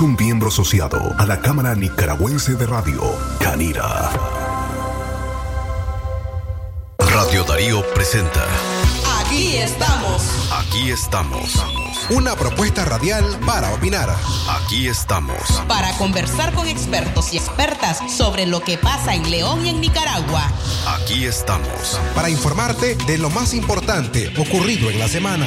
es un miembro asociado a la Cámara Nicaragüense de Radio, Canira. Radio Darío presenta. Aquí estamos. Aquí estamos. Una propuesta radial para opinar. Aquí estamos. Para conversar con expertos y expertas sobre lo que pasa en León y en Nicaragua. Aquí estamos. Para informarte de lo más importante ocurrido en la semana.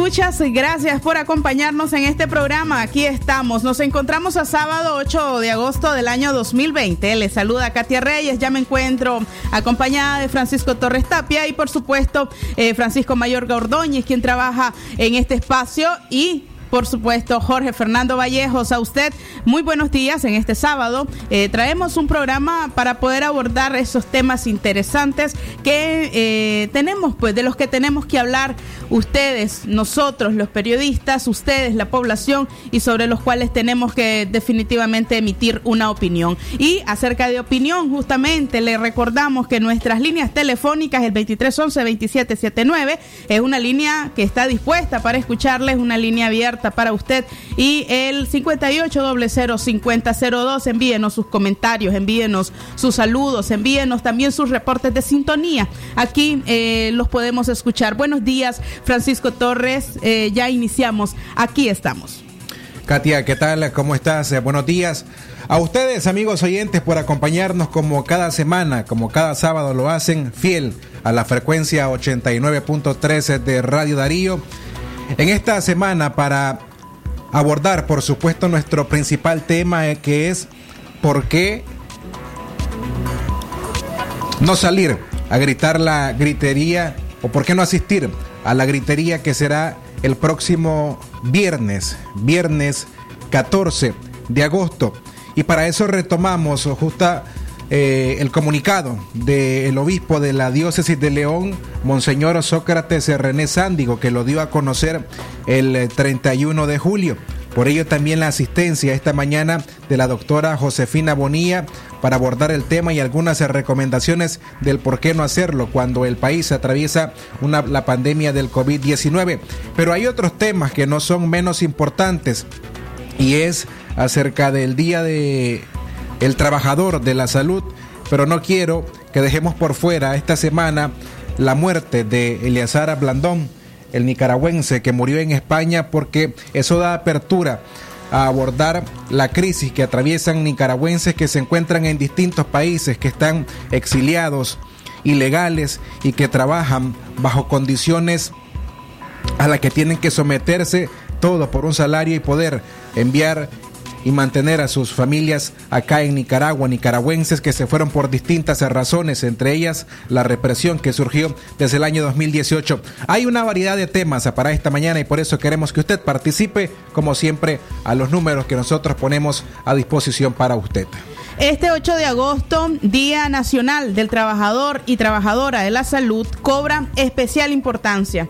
Escuchas, gracias por acompañarnos en este programa. Aquí estamos, nos encontramos a sábado 8 de agosto del año 2020. Les saluda Katia Reyes, ya me encuentro acompañada de Francisco Torres Tapia y por supuesto eh, Francisco Mayor Gordóñez, quien trabaja en este espacio y por supuesto, Jorge Fernando Vallejos. A usted, muy buenos días en este sábado. Eh, traemos un programa para poder abordar esos temas interesantes que eh, tenemos, pues, de los que tenemos que hablar ustedes, nosotros, los periodistas, ustedes, la población, y sobre los cuales tenemos que definitivamente emitir una opinión. Y acerca de opinión, justamente, le recordamos que nuestras líneas telefónicas, el 2311-2779, es una línea que está dispuesta para escucharles, una línea abierta para usted. Y el 58005002, envíenos sus comentarios, envíenos sus saludos, envíenos también sus reportes de sintonía. Aquí eh, los podemos escuchar. Buenos días, Francisco Torres. Eh, ya iniciamos. Aquí estamos. Katia, ¿qué tal? ¿Cómo estás? Eh, buenos días. A ustedes, amigos oyentes, por acompañarnos como cada semana, como cada sábado lo hacen, fiel a la frecuencia 89.13 de Radio Darío en esta semana para abordar, por supuesto, nuestro principal tema eh, que es por qué no salir a gritar la gritería o por qué no asistir a la gritería que será el próximo viernes, viernes 14 de agosto. Y para eso retomamos justa eh, el comunicado del obispo de la diócesis de León, Monseñor Sócrates René Sándigo, que lo dio a conocer el 31 de julio. Por ello también la asistencia esta mañana de la doctora Josefina Bonilla para abordar el tema y algunas recomendaciones del por qué no hacerlo cuando el país atraviesa la pandemia del COVID-19. Pero hay otros temas que no son menos importantes y es acerca del Día de el Trabajador de la Salud, pero no quiero que dejemos por fuera esta semana la muerte de Eleazar Blandón el nicaragüense que murió en España, porque eso da apertura a abordar la crisis que atraviesan nicaragüenses que se encuentran en distintos países, que están exiliados, ilegales y que trabajan bajo condiciones a las que tienen que someterse todo por un salario y poder enviar y mantener a sus familias acá en Nicaragua, nicaragüenses que se fueron por distintas razones, entre ellas la represión que surgió desde el año 2018. Hay una variedad de temas para esta mañana y por eso queremos que usted participe, como siempre, a los números que nosotros ponemos a disposición para usted. Este 8 de agosto, Día Nacional del Trabajador y Trabajadora de la Salud, cobra especial importancia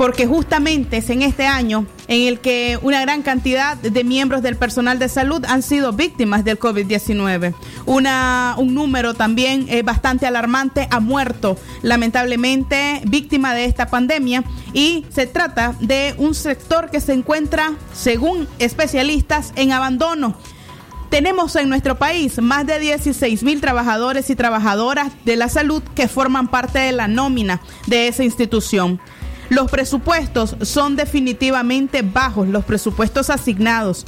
porque justamente es en este año en el que una gran cantidad de miembros del personal de salud han sido víctimas del COVID-19. un número también eh, bastante alarmante ha muerto, lamentablemente, víctima de esta pandemia. Y se trata de un sector que se encuentra, según especialistas, en abandono Tenemos en nuestro país más de 16 mil trabajadores y trabajadoras de la salud que forman parte de la nómina de esa institución. Los presupuestos son definitivamente bajos, los presupuestos asignados.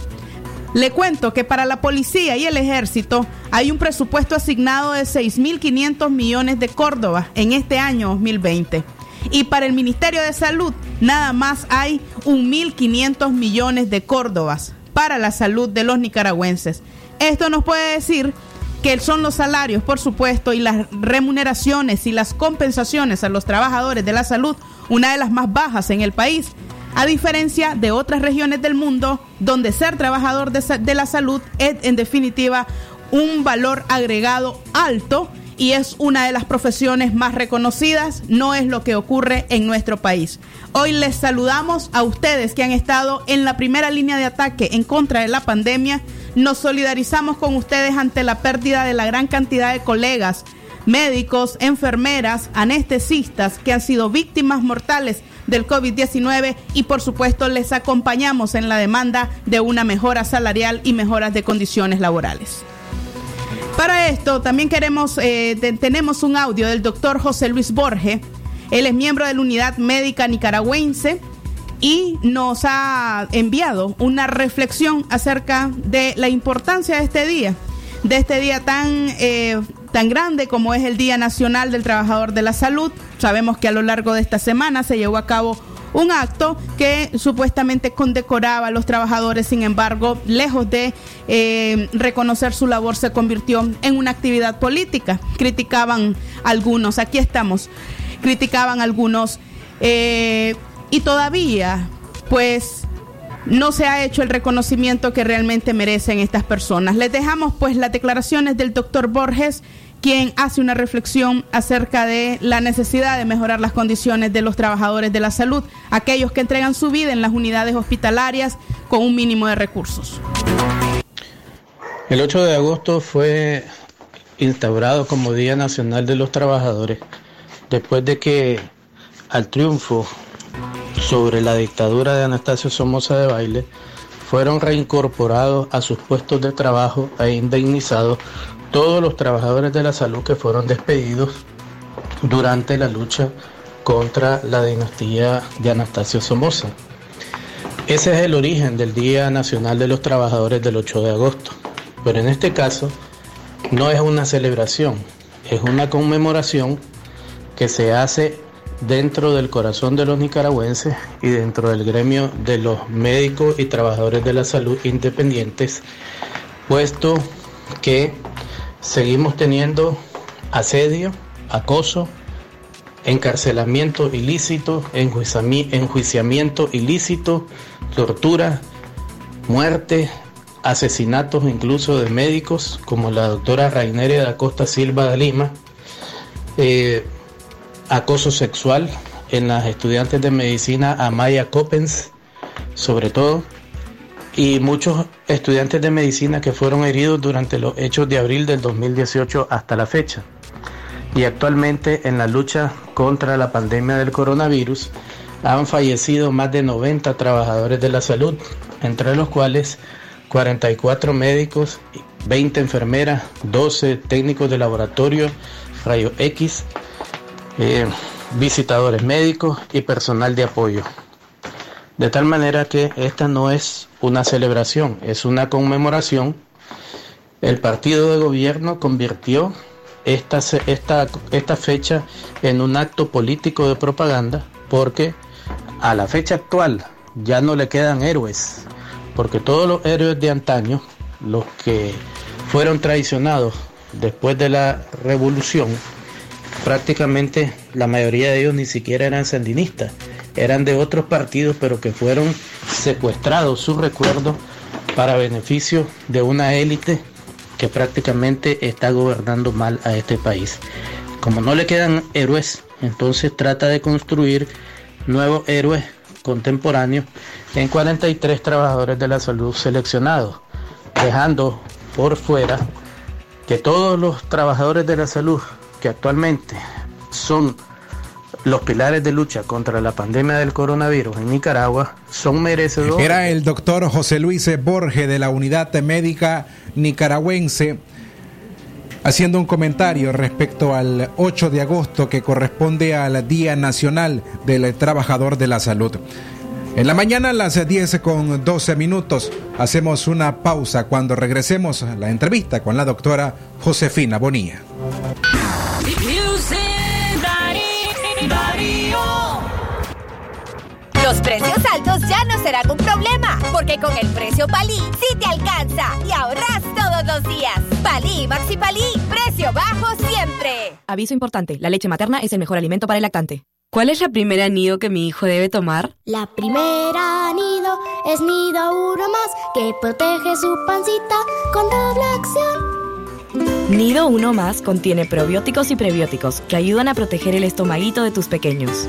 Le cuento que para la policía y el ejército hay un presupuesto asignado de 6.500 millones de Córdoba en este año 2020. Y para el Ministerio de Salud nada más hay 1.500 millones de Córdobas para la salud de los nicaragüenses. Esto nos puede decir que son los salarios, por supuesto, y las remuneraciones y las compensaciones a los trabajadores de la salud una de las más bajas en el país, a diferencia de otras regiones del mundo donde ser trabajador de, la salud es en definitiva un valor agregado alto y es una de las profesiones más reconocidas, no es lo que ocurre en nuestro país. Hoy les saludamos a ustedes que han estado en la primera línea de ataque en contra de la pandemia. Nos solidarizamos con ustedes ante la pérdida de la gran cantidad de colegas, médicos, enfermeras, anestesistas que han sido víctimas mortales del COVID-19 y por supuesto les acompañamos en la demanda de una mejora salarial y mejoras de condiciones laborales. Para esto también queremos, eh, tenemos un audio del doctor José Luis Borges. Él es miembro de la Unidad Médica Nicaragüense y nos ha enviado una reflexión acerca de la importancia de este día, de este día tan, eh, tan grande como es el Día Nacional del Trabajador de la Salud. Sabemos que a lo largo de esta semana se llevó a cabo un acto que supuestamente condecoraba a los trabajadores, sin embargo, lejos de eh, reconocer su labor, se convirtió en una actividad política. Criticaban algunos, aquí estamos, criticaban algunos, eh, y todavía, pues, no se ha hecho el reconocimiento que realmente merecen estas personas. Les dejamos pues las declaraciones del doctor Borges quien hace una reflexión acerca de la necesidad de mejorar las condiciones de los trabajadores de la salud, aquellos que entregan su vida en las unidades hospitalarias con un mínimo de recursos. El 8 de agosto fue instaurado como Día Nacional de los Trabajadores, después de que al triunfo sobre la dictadura de Anastasio Somoza de Baile, fueron reincorporados a sus puestos de trabajo e indemnizados todos los trabajadores de la salud que fueron despedidos durante la lucha contra la dinastía de Anastasio Somoza. Ese es el origen del Día Nacional de los Trabajadores del 8 de agosto. Pero en este caso no es una celebración, es una conmemoración que se hace dentro del corazón de los nicaragüenses y dentro del gremio de los médicos y trabajadores de la salud independientes, puesto que seguimos teniendo asedio, acoso, encarcelamiento ilícito, enjuiciamiento ilícito, tortura, muerte, asesinatos incluso de médicos, como la doctora Raineria da Costa Silva de Lima, eh, acoso sexual en las estudiantes de medicina Amaya Coppens, sobre todo, y muchos estudiantes de medicina que fueron heridos durante los hechos de abril del 2018 hasta la fecha. Y actualmente en la lucha contra la pandemia del coronavirus han fallecido más de 90 trabajadores de la salud, entre los cuales 44 médicos, 20 enfermeras, 12 técnicos de laboratorio, rayos X, eh, visitadores médicos y personal de apoyo. De tal manera que esta no es una celebración, es una conmemoración. El partido de gobierno convirtió esta, fecha en un acto político de propaganda porque a la fecha actual ya no le quedan héroes, porque todos los héroes de antaño, los que fueron traicionados después de la revolución, prácticamente la mayoría de ellos ni siquiera eran sandinistas eran de otros partidos, pero que fueron secuestrados su recuerdo para beneficio de una élite que prácticamente está gobernando mal a este país. Como no le quedan héroes, entonces trata de construir nuevos héroes contemporáneos en 43 trabajadores de la salud seleccionados, dejando por fuera que todos los trabajadores de la salud que actualmente son los pilares de lucha contra la pandemia del coronavirus en Nicaragua son merecedores. Era el doctor José Luis Borges de la Unidad Médica Nicaragüense haciendo un comentario respecto al 8 de agosto que corresponde al Día Nacional del Trabajador de la Salud. En la mañana a las 10 con 12 minutos hacemos una pausa cuando regresemos a la entrevista con la doctora Josefina Bonilla. Los precios altos ya no serán un problema, porque con el precio Palí sí te alcanza y ahorras todos los días. Palí, Maxi Palí, precio bajo siempre. Aviso importante, la leche materna es el mejor alimento para el lactante. ¿Cuál es la primera nido que mi hijo debe tomar? La primera nido es nido uno más que protege su pancita con doble acción. Nido uno más contiene probióticos y prebióticos que ayudan a proteger el estomaguito de tus pequeños.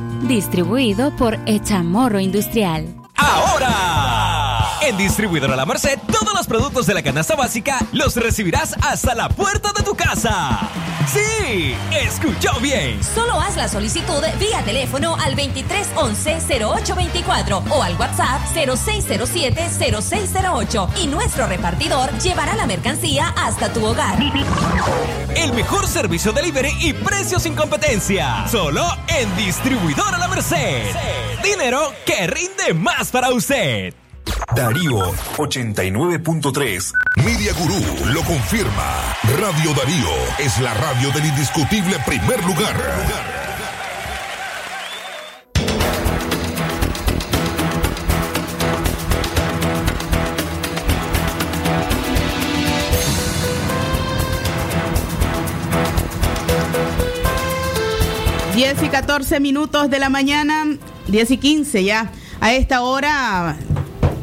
Distribuido por Echamorro Industrial. Ahora, en Distribuidora La Merced, todos los productos de la canasta básica los recibirás hasta la puerta de tu casa. Sí, escuchó bien. Solo haz la solicitud vía teléfono al 2311-0824 o al WhatsApp 0607-0608 y nuestro repartidor llevará la mercancía hasta tu hogar. El mejor servicio delivery y precios sin competencia. Solo en Distribuidora La Merced. Dinero que rinde más para usted. Darío 89.3. Media Gurú lo confirma. Radio Darío es la radio del indiscutible primer lugar. Diez y 14 minutos de la mañana, 10 y 15 ya. A esta hora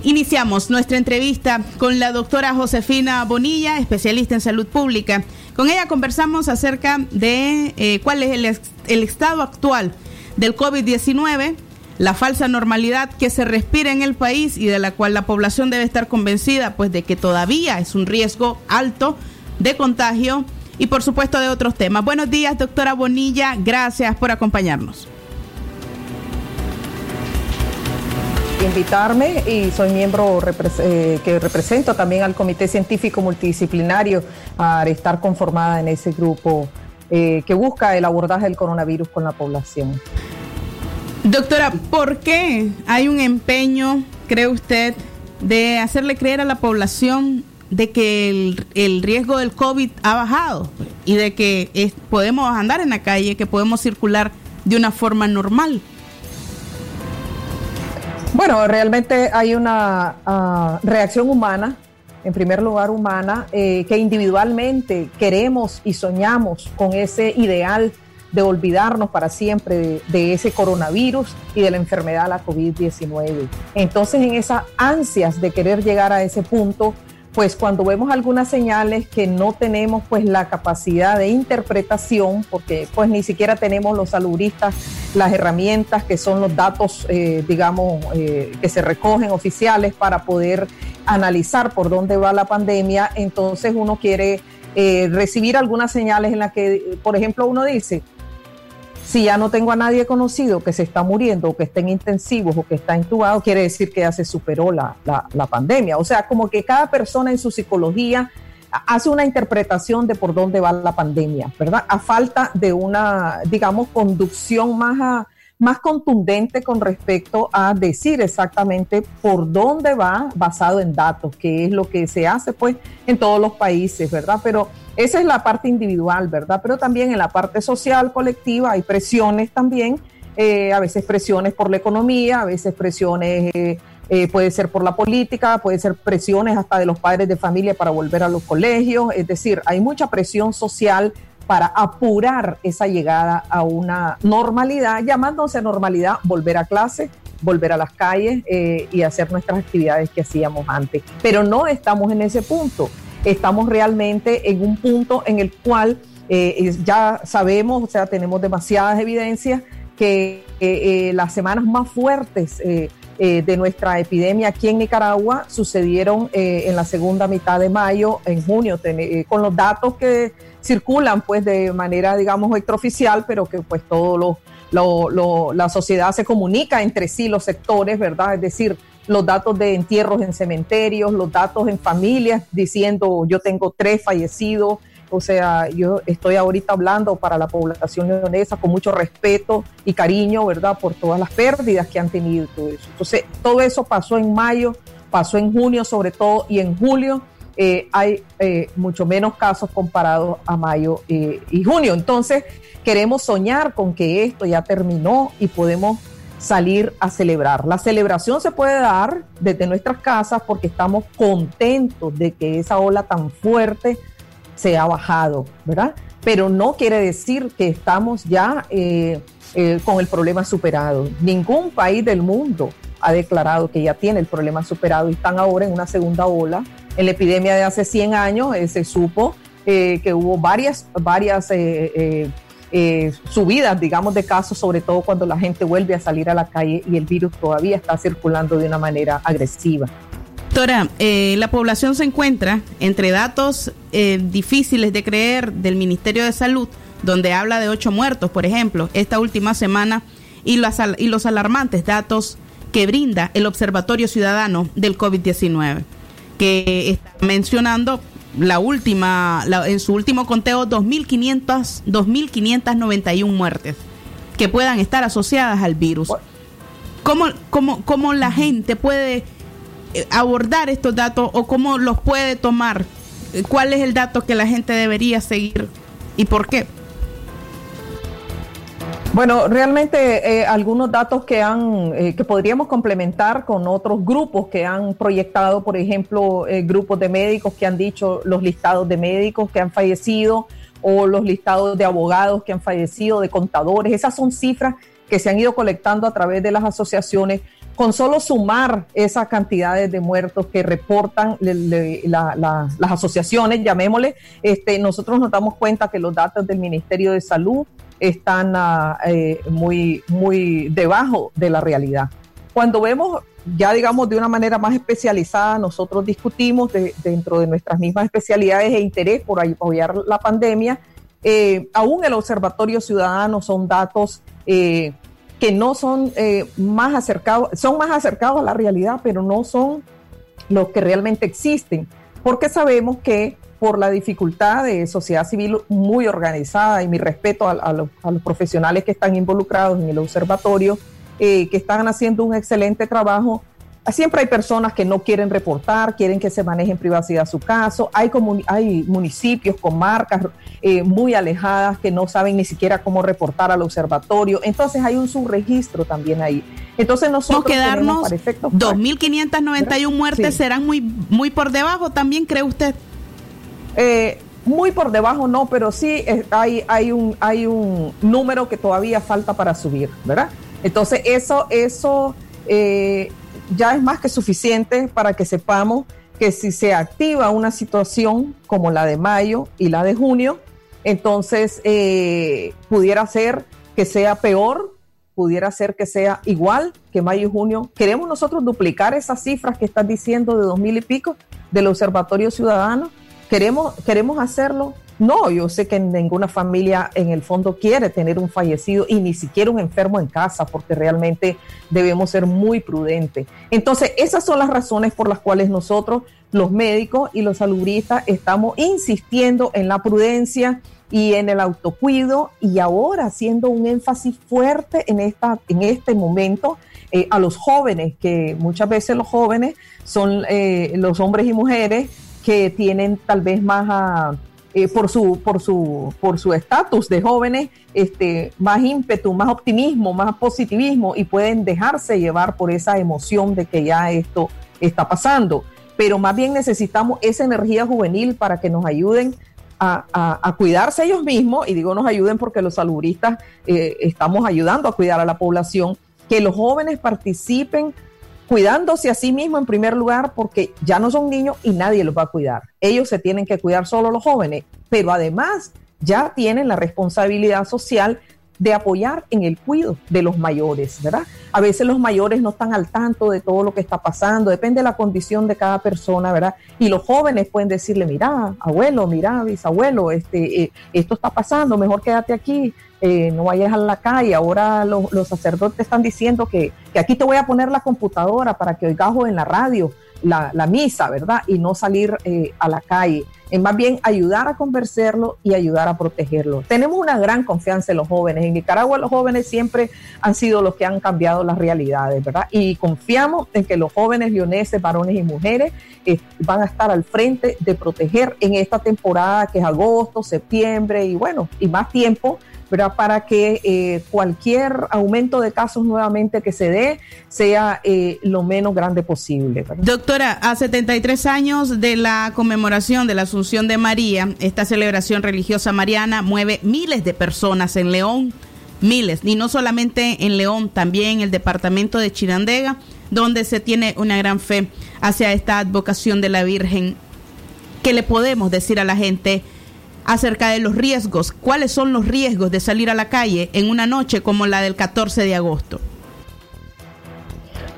Iniciamos nuestra entrevista con la doctora Josefina Bonilla, especialista en salud pública. Con ella conversamos acerca de eh, cuál es el, el estado actual del COVID-19, la falsa normalidad que se respira en el país y de la cual la población debe estar convencida, pues de que todavía es un riesgo alto de contagio y por supuesto de otros temas. Buenos días, doctora Bonilla, gracias por acompañarnos. Invitarme y soy miembro eh, que represento también al Comité Científico Multidisciplinario para estar conformada en ese grupo eh, que busca el abordaje del coronavirus con la población. Doctora, ¿por qué hay un empeño, cree usted, de hacerle creer a la población de que el, riesgo del COVID ha bajado y de que podemos andar en la calle, que podemos circular de una forma normal? Bueno, realmente hay una uh, reacción humana, en primer lugar humana, eh, que individualmente queremos y soñamos con ese ideal de olvidarnos para siempre de, de, ese coronavirus y de la enfermedad, la COVID-19. Entonces, en esas ansias de querer llegar a ese punto, pues cuando vemos algunas señales que no tenemos pues la capacidad de interpretación, porque pues ni siquiera tenemos los saludistas las herramientas que son los datos, eh, digamos, eh, que se recogen oficiales para poder analizar por dónde va la pandemia, entonces uno quiere eh, recibir algunas señales en las que, por ejemplo, uno dice, si ya no tengo a nadie conocido que se está muriendo o que está en intensivos o que está intubado, quiere decir que ya se superó la, la, la, pandemia. O sea, como que cada persona en su psicología hace una interpretación de por dónde va la pandemia, ¿verdad? A falta de una, digamos, conducción más, a, más contundente con respecto a decir exactamente por dónde va basado en datos, que es lo que se hace pues en todos los países, ¿verdad? Pero esa es la parte individual, ¿verdad? Pero también en la parte social, colectiva, hay presiones también, eh, a veces presiones por la economía, a veces presiones eh, eh, puede ser por la política, puede ser presiones hasta de los padres de familia para volver a los colegios, es decir, hay mucha presión social para apurar esa llegada a una normalidad, llamándose normalidad volver a clase, volver a las calles eh, y hacer nuestras actividades que hacíamos antes. Pero no estamos en ese punto, estamos realmente en un punto en el cual eh, ya sabemos, o sea, tenemos demasiadas evidencias que eh, las semanas más fuertes de nuestra epidemia aquí en Nicaragua sucedieron en la segunda mitad de mayo, en junio, con los datos que circulan pues de manera, digamos, extraoficial, pero que pues todo lo, lo, la sociedad se comunica entre sí, los sectores, ¿verdad? Es decir, los datos de entierros en cementerios, los datos en familias diciendo yo tengo tres fallecidos, o sea, yo estoy ahorita hablando para la población leonesa con mucho respeto y cariño, ¿verdad? Por todas las pérdidas que han tenido todo eso. Entonces, todo eso pasó en mayo, pasó en junio sobre todo y en julio eh, hay eh, mucho menos casos comparados a mayo eh, y junio. Entonces, queremos soñar con que esto ya terminó y podemos salir a celebrar. La celebración se puede dar desde nuestras casas porque estamos contentos de que esa ola tan fuerte se ha bajado, ¿verdad? Pero no quiere decir que estamos ya con el problema superado. Ningún país del mundo ha declarado que ya tiene el problema superado y están ahora en una segunda ola en la epidemia de hace 100 años eh, se supo eh, que hubo varias, varias eh, subidas, digamos, de casos, sobre todo cuando la gente vuelve a salir a la calle y el virus todavía está circulando de una manera agresiva. Doctora, la población se encuentra entre datos difíciles de creer del Ministerio de Salud, donde habla de ocho muertos, por ejemplo, esta última semana, y los, y los alarmantes datos que brinda el Observatorio Ciudadano del COVID-19 que está mencionando la última, en su último conteo, 2.500, 2.591 muertes que puedan estar asociadas al virus. ¿Cómo, cómo, cómo la gente puede eh, abordar estos datos o cómo los puede tomar? ¿Cuál es el dato que la gente debería seguir y por qué? Bueno, realmente eh, algunos datos que han eh, que podríamos complementar con otros grupos que han proyectado, por ejemplo, eh, grupos de médicos que han dicho los listados de médicos que han fallecido o los listados de abogados que han fallecido, de contadores. Esas son cifras que se han ido colectando a través de las asociaciones. Con solo sumar esas cantidades de muertos que reportan las asociaciones, llamémosle, este, nosotros nos damos cuenta que los datos del Ministerio de Salud están ah, eh, muy, muy debajo de la realidad. Cuando vemos ya digamos de una manera más especializada, nosotros discutimos dentro de nuestras mismas especialidades e interés por apoyar la pandemia. Eh, aún el Observatorio Ciudadano son datos eh, que no son más acercados, son más acercados a la realidad, pero no son los que realmente existen, porque sabemos que por la dificultad de sociedad civil muy organizada y mi respeto a, los, profesionales que están involucrados en el observatorio, eh, que están haciendo un excelente trabajo. Siempre hay personas que no quieren reportar, quieren que se maneje en privacidad su caso. Hay, hay municipios, comarcas eh, muy alejadas que no saben ni siquiera cómo reportar al observatorio. Entonces hay un subregistro también ahí. Entonces nosotros no quedarnos 2.591 muertes serán muy, muy por debajo también, ¿cree usted? Eh, muy por debajo no, pero sí eh, hay, hay, un, hay un número que todavía falta para subir, ¿verdad? Entonces eso, eso eh, ya es más que suficiente para que sepamos que si se activa una situación como la de mayo y la de junio, entonces pudiera ser que sea peor, pudiera ser que sea igual que mayo y junio. ¿Queremos nosotros duplicar esas cifras que estás diciendo de dos mil y pico del Observatorio Ciudadano? ¿Queremos, ¿Queremos hacerlo? No, yo sé que ninguna familia en el fondo quiere tener un fallecido y ni siquiera un enfermo en casa, porque realmente debemos ser muy prudentes. Entonces, esas son las razones por las cuales nosotros, los médicos y los salubristas, estamos insistiendo en la prudencia y en el autocuido y ahora haciendo un énfasis fuerte en, esta, en este momento eh, a los jóvenes, que muchas veces los jóvenes son eh, los hombres y mujeres que tienen tal vez más, eh, por su por su por su estatus de jóvenes este más ímpetu más optimismo más positivismo y pueden dejarse llevar por esa emoción de que ya esto está pasando. Pero más bien necesitamos esa energía juvenil para que nos ayuden a, cuidarse ellos mismos, y digo nos ayuden porque los salubristas eh, estamos ayudando a cuidar a la población, que los jóvenes participen cuidándose a sí mismos en primer lugar porque ya no son niños y nadie los va a cuidar. Ellos se tienen que cuidar solo los jóvenes, pero además ya tienen la responsabilidad social de apoyar en el cuidado de los mayores, ¿verdad? A veces los mayores no están al tanto de todo lo que está pasando, depende de la condición de cada persona, ¿verdad? Y los jóvenes pueden decirle, mira, abuelo, mira, bisabuelo, este, eh, esto está pasando, mejor quédate aquí, eh, no vayas a la calle. Ahora los, los sacerdotes están diciendo que, que aquí te voy a poner la computadora para que oigas en la radio la, la misa, ¿verdad? Y no salir eh, a la calle. Es más bien ayudar a convencerlo y ayudar a protegerlo. Tenemos una gran confianza en los jóvenes. En Nicaragua los jóvenes siempre han sido los que han cambiado las realidades, ¿verdad? Y confiamos en que los jóvenes leoneses, varones y mujeres eh, van a estar al frente de proteger en esta temporada que es agosto, septiembre y bueno, y más tiempo ¿verdad? para que eh, cualquier aumento de casos nuevamente que se dé sea eh, lo menos grande posible. Doctora, a 73 años de la conmemoración de la Asunción de María, esta celebración religiosa mariana mueve miles de personas en León, miles, y no solamente en León, también en el departamento de Chirandega, donde se tiene una gran fe hacia esta advocación de la Virgen. ¿Qué le podemos decir a la gente acerca de los riesgos? ¿Cuáles son los riesgos de salir a la calle en una noche como la del 14 de agosto?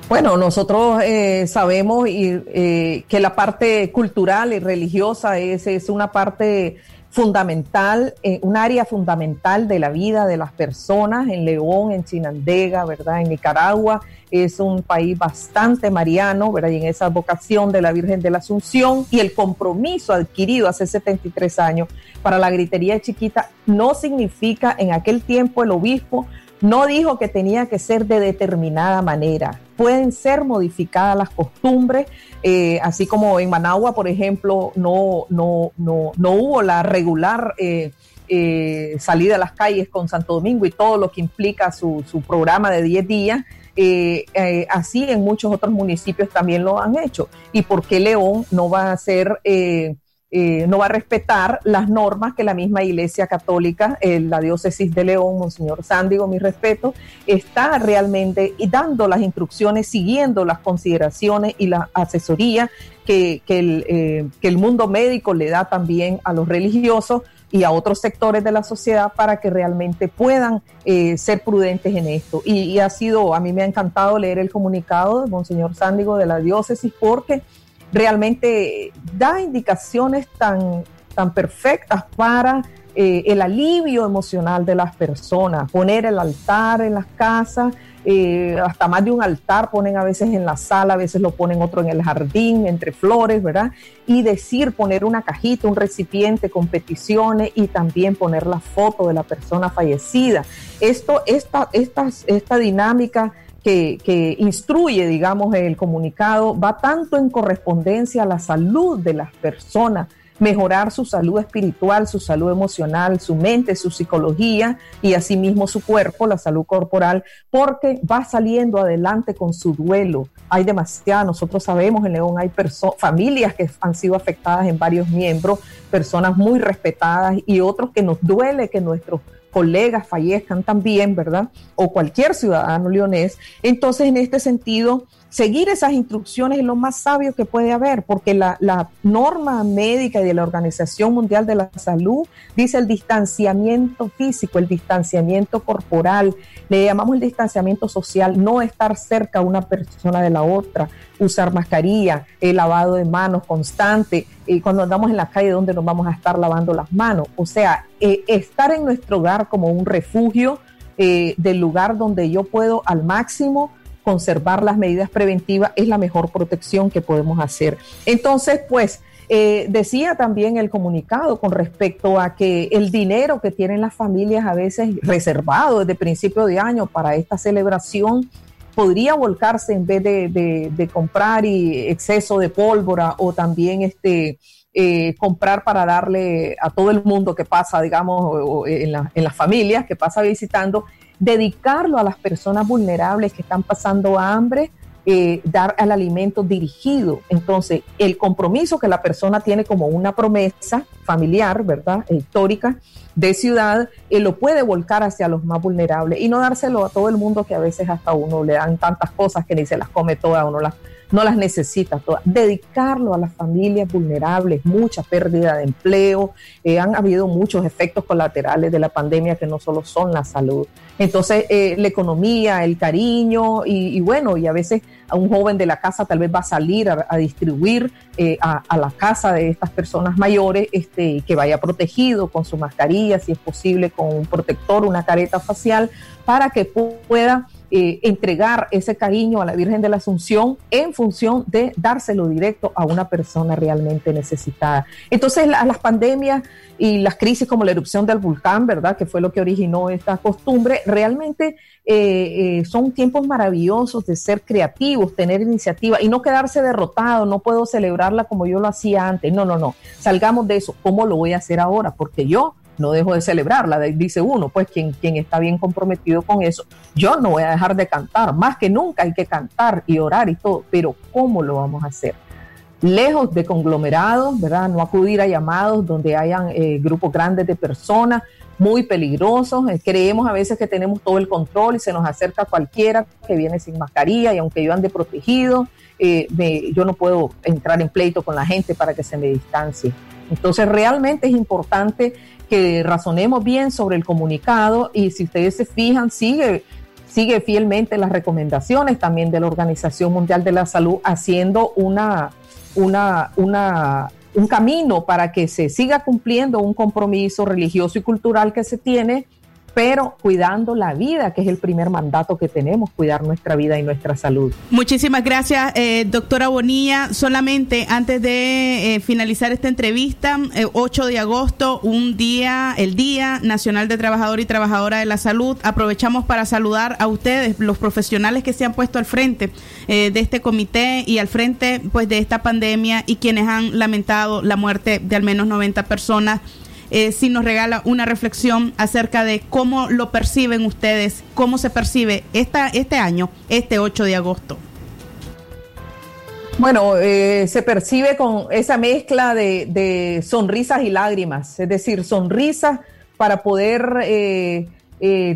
Bueno, nosotros eh, sabemos y, eh, que la parte cultural y religiosa es, es una parte fundamental, eh, un área fundamental de la vida de las personas en León, en Chinandega, ¿verdad? En Nicaragua es un país bastante mariano, ¿verdad? Y en esa vocación de la Virgen de la Asunción y el compromiso adquirido hace 73 años para la gritería chiquita no significa en aquel tiempo el obispo no dijo que tenía que ser de determinada manera. Pueden ser modificadas las costumbres, eh, así como en Managua, por ejemplo, no, no, no, no hubo la regular eh, eh, salida a las calles con Santo Domingo y todo lo que implica su, su programa de 10 días. Eh, eh, así en muchos otros municipios también lo han hecho. ¿Y por qué León no va a ser... Eh, eh, no va a respetar las normas que la misma Iglesia Católica, la diócesis de León, Monseñor Sándigo, mi respeto, está realmente dando las instrucciones, siguiendo las consideraciones y la asesoría que, el, que el mundo médico le da también a los religiosos y a otros sectores de la sociedad para que realmente puedan eh, ser prudentes en esto. Y, ha sido, a mí me ha encantado leer el comunicado de Monseñor Sándigo de la diócesis porque realmente da indicaciones tan, tan perfectas para eh, el alivio emocional de las personas, poner el altar en las casas, eh, hasta más de un altar ponen a veces en la sala, a veces lo ponen otro en el jardín, entre flores, ¿verdad? Y decir, poner una cajita, un recipiente con peticiones y también poner la foto de la persona fallecida. Esto, esta, esta, esta dinámica que, que, instruye, digamos, el comunicado, va tanto en correspondencia a la salud de las personas, mejorar su salud espiritual, su salud emocional, su mente, su psicología y asimismo su cuerpo, la salud corporal, porque va saliendo adelante con su duelo. Hay demasiadas, nosotros sabemos en León hay familias que han sido afectadas en varios miembros, personas muy respetadas y otros que nos duele que nuestros colegas fallezcan también, ¿verdad? O cualquier ciudadano leonés. Entonces, en este sentido, seguir esas instrucciones es lo más sabio que puede haber, porque la, la, norma médica y de la Organización Mundial de la Salud dice el distanciamiento físico, el distanciamiento corporal, le llamamos el distanciamiento social, no estar cerca una persona de la otra, usar mascarilla, el lavado de manos constante, y cuando andamos en la calle, ¿dónde nos vamos a estar lavando las manos? O sea, eh, estar en nuestro hogar como un refugio eh, del lugar donde yo puedo al máximo conservar las medidas preventivas es la mejor protección que podemos hacer. Entonces, pues, eh, decía también el comunicado con respecto a que el dinero que tienen las familias a veces reservado desde principio de año para esta celebración podría volcarse en vez de, de, comprar y exceso de pólvora o también este eh, comprar para darle a todo el mundo que pasa, digamos, en, en las familias que pasa visitando, dedicarlo a las personas vulnerables que están pasando hambre, eh, dar al alimento dirigido. Entonces, el compromiso que la persona tiene como una promesa familiar, ¿verdad? Histórica de ciudad, eh, lo puede volcar hacia los más vulnerables y no dárselo a todo el mundo que a veces hasta uno le dan tantas cosas que ni se las come todas, uno las no las necesita todas. Dedicarlo a las familias vulnerables, mucha pérdida de empleo, eh, han habido muchos efectos colaterales de la pandemia que no solo son la salud. Entonces, eh, la economía, el cariño y, bueno, y a veces a un joven de la casa tal vez va a salir a, distribuir eh, a, la casa de estas personas mayores, este, que vaya protegido con su mascarilla, si es posible, con un protector, una careta facial, para que pueda eh, entregar ese cariño a la Virgen de la Asunción en función de dárselo directo a una persona realmente necesitada. Entonces, las pandemias y las crisis como la erupción del volcán, ¿verdad? Que fue lo que originó esta costumbre, realmente eh, eh, son tiempos maravillosos de ser creativos, tener iniciativa y no quedarse derrotado, no puedo celebrarla como yo lo hacía antes. No, no, no. Salgamos de eso. ¿Cómo lo voy a hacer ahora? Porque yo no dejo de celebrarla, dice uno, pues quien, quien está bien comprometido con eso. Yo no voy a dejar de cantar, más que nunca hay que cantar y orar y todo, pero ¿cómo lo vamos a hacer? Lejos de conglomerados, ¿verdad? No acudir a llamados donde hayan eh, grupos grandes de personas, muy peligrosos. Eh, creemos a veces que tenemos todo el control y se nos acerca cualquiera que viene sin mascarilla y aunque yo ande protegido, eh, yo no puedo entrar en pleito con la gente para que se me distancie. Entonces realmente es importante que razonemos bien sobre el comunicado y si ustedes se fijan, sigue, sigue fielmente las recomendaciones también de la Organización Mundial de la Salud haciendo una, una, una, un camino para que se siga cumpliendo un compromiso religioso y cultural que se tiene pero cuidando la vida, que es el primer mandato que tenemos, cuidar nuestra vida y nuestra salud. Muchísimas gracias, eh, doctora Bonilla. Solamente antes de eh, finalizar esta entrevista, 8 eh, de agosto, un día, el Día Nacional de Trabajador y Trabajadora de la Salud, aprovechamos para saludar a ustedes, los profesionales que se han puesto al frente de este comité y al frente pues de esta pandemia y quienes han lamentado la muerte de al menos 90 personas eh, si nos regala una reflexión acerca de cómo lo perciben ustedes, cómo se percibe esta, este año, este 8 de agosto. Bueno, eh, se percibe con esa mezcla de, sonrisas y lágrimas, es decir, sonrisas para poder eh,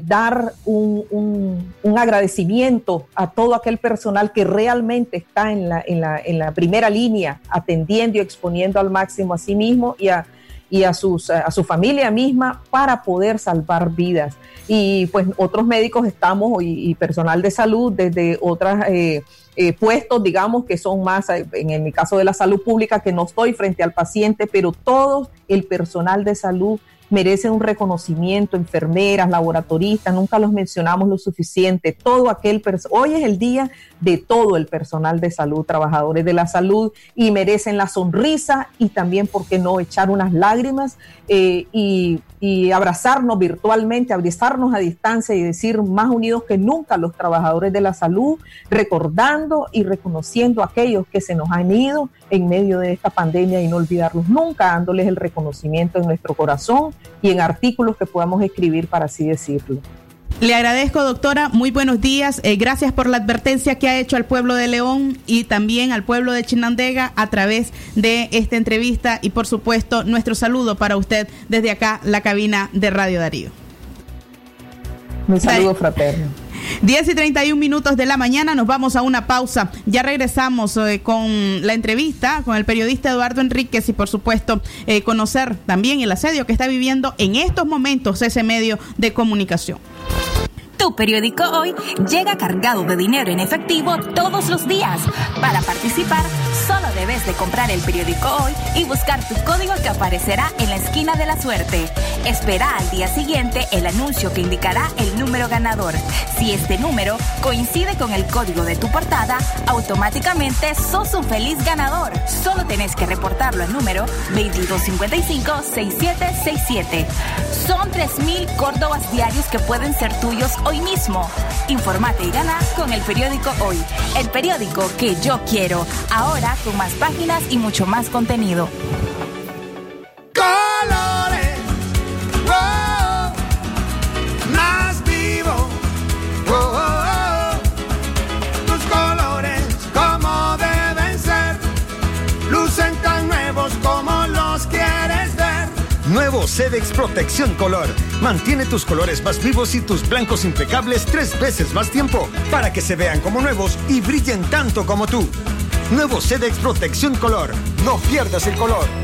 dar un, agradecimiento a todo aquel personal que realmente está en la, en la, en la primera línea, atendiendo y exponiendo al máximo a sí mismo y a, y a, sus, a su familia misma para poder salvar vidas. Y pues otros médicos estamos y, personal de salud desde otros eh, eh, puestos, digamos, que son más, eh, en mi caso de la salud pública, que no estoy frente al paciente, pero todo el personal de salud merecen un reconocimiento, enfermeras, laboratoristas, nunca los mencionamos lo suficiente, todo aquel, hoy es el día de todo el personal de salud, trabajadores de la salud, y merecen la sonrisa y también, ¿por qué no?, echar unas lágrimas eh, y, y abrazarnos virtualmente, abrazarnos a distancia y decir más unidos que nunca los trabajadores de la salud, recordando y reconociendo a aquellos que se nos han ido en medio de esta pandemia y no olvidarlos nunca, dándoles el reconocimiento en nuestro corazón y en artículos que podamos escribir para así decirlo. Le agradezco, doctora. Muy buenos días. Eh, gracias por la advertencia que ha hecho al pueblo de León y también al pueblo de Chinandega a través de esta entrevista y, por supuesto, nuestro saludo para usted desde acá, la cabina de Radio Darío. Un saludo fraterno. 10 y 31 minutos de la mañana, nos vamos a una pausa. Ya regresamos eh, con la entrevista con el periodista Eduardo Enríquez y por supuesto eh, conocer también el asedio que está viviendo en estos momentos ese medio de comunicación. Tu periódico hoy llega cargado de dinero en efectivo todos los días. Para participar, solo debes de comprar el periódico hoy y buscar tu código que aparecerá en la esquina de la suerte. Espera al día siguiente el anuncio que indicará el número ganador. Si este número coincide con el código de tu portada, automáticamente sos un feliz ganador. Solo tenés que reportarlo al número 2255-6767. Son 3.000 Córdobas diarios que pueden ser tuyos hoy mismo. Informate y gana con el periódico Hoy, el periódico que yo quiero, ahora con más páginas y mucho más contenido. ¡Colo! Sedex Protección Color. Mantiene tus colores más vivos y tus blancos impecables tres veces más tiempo para que se vean como nuevos y brillen tanto como tú. Nuevo Sedex Protección Color. No pierdas el color.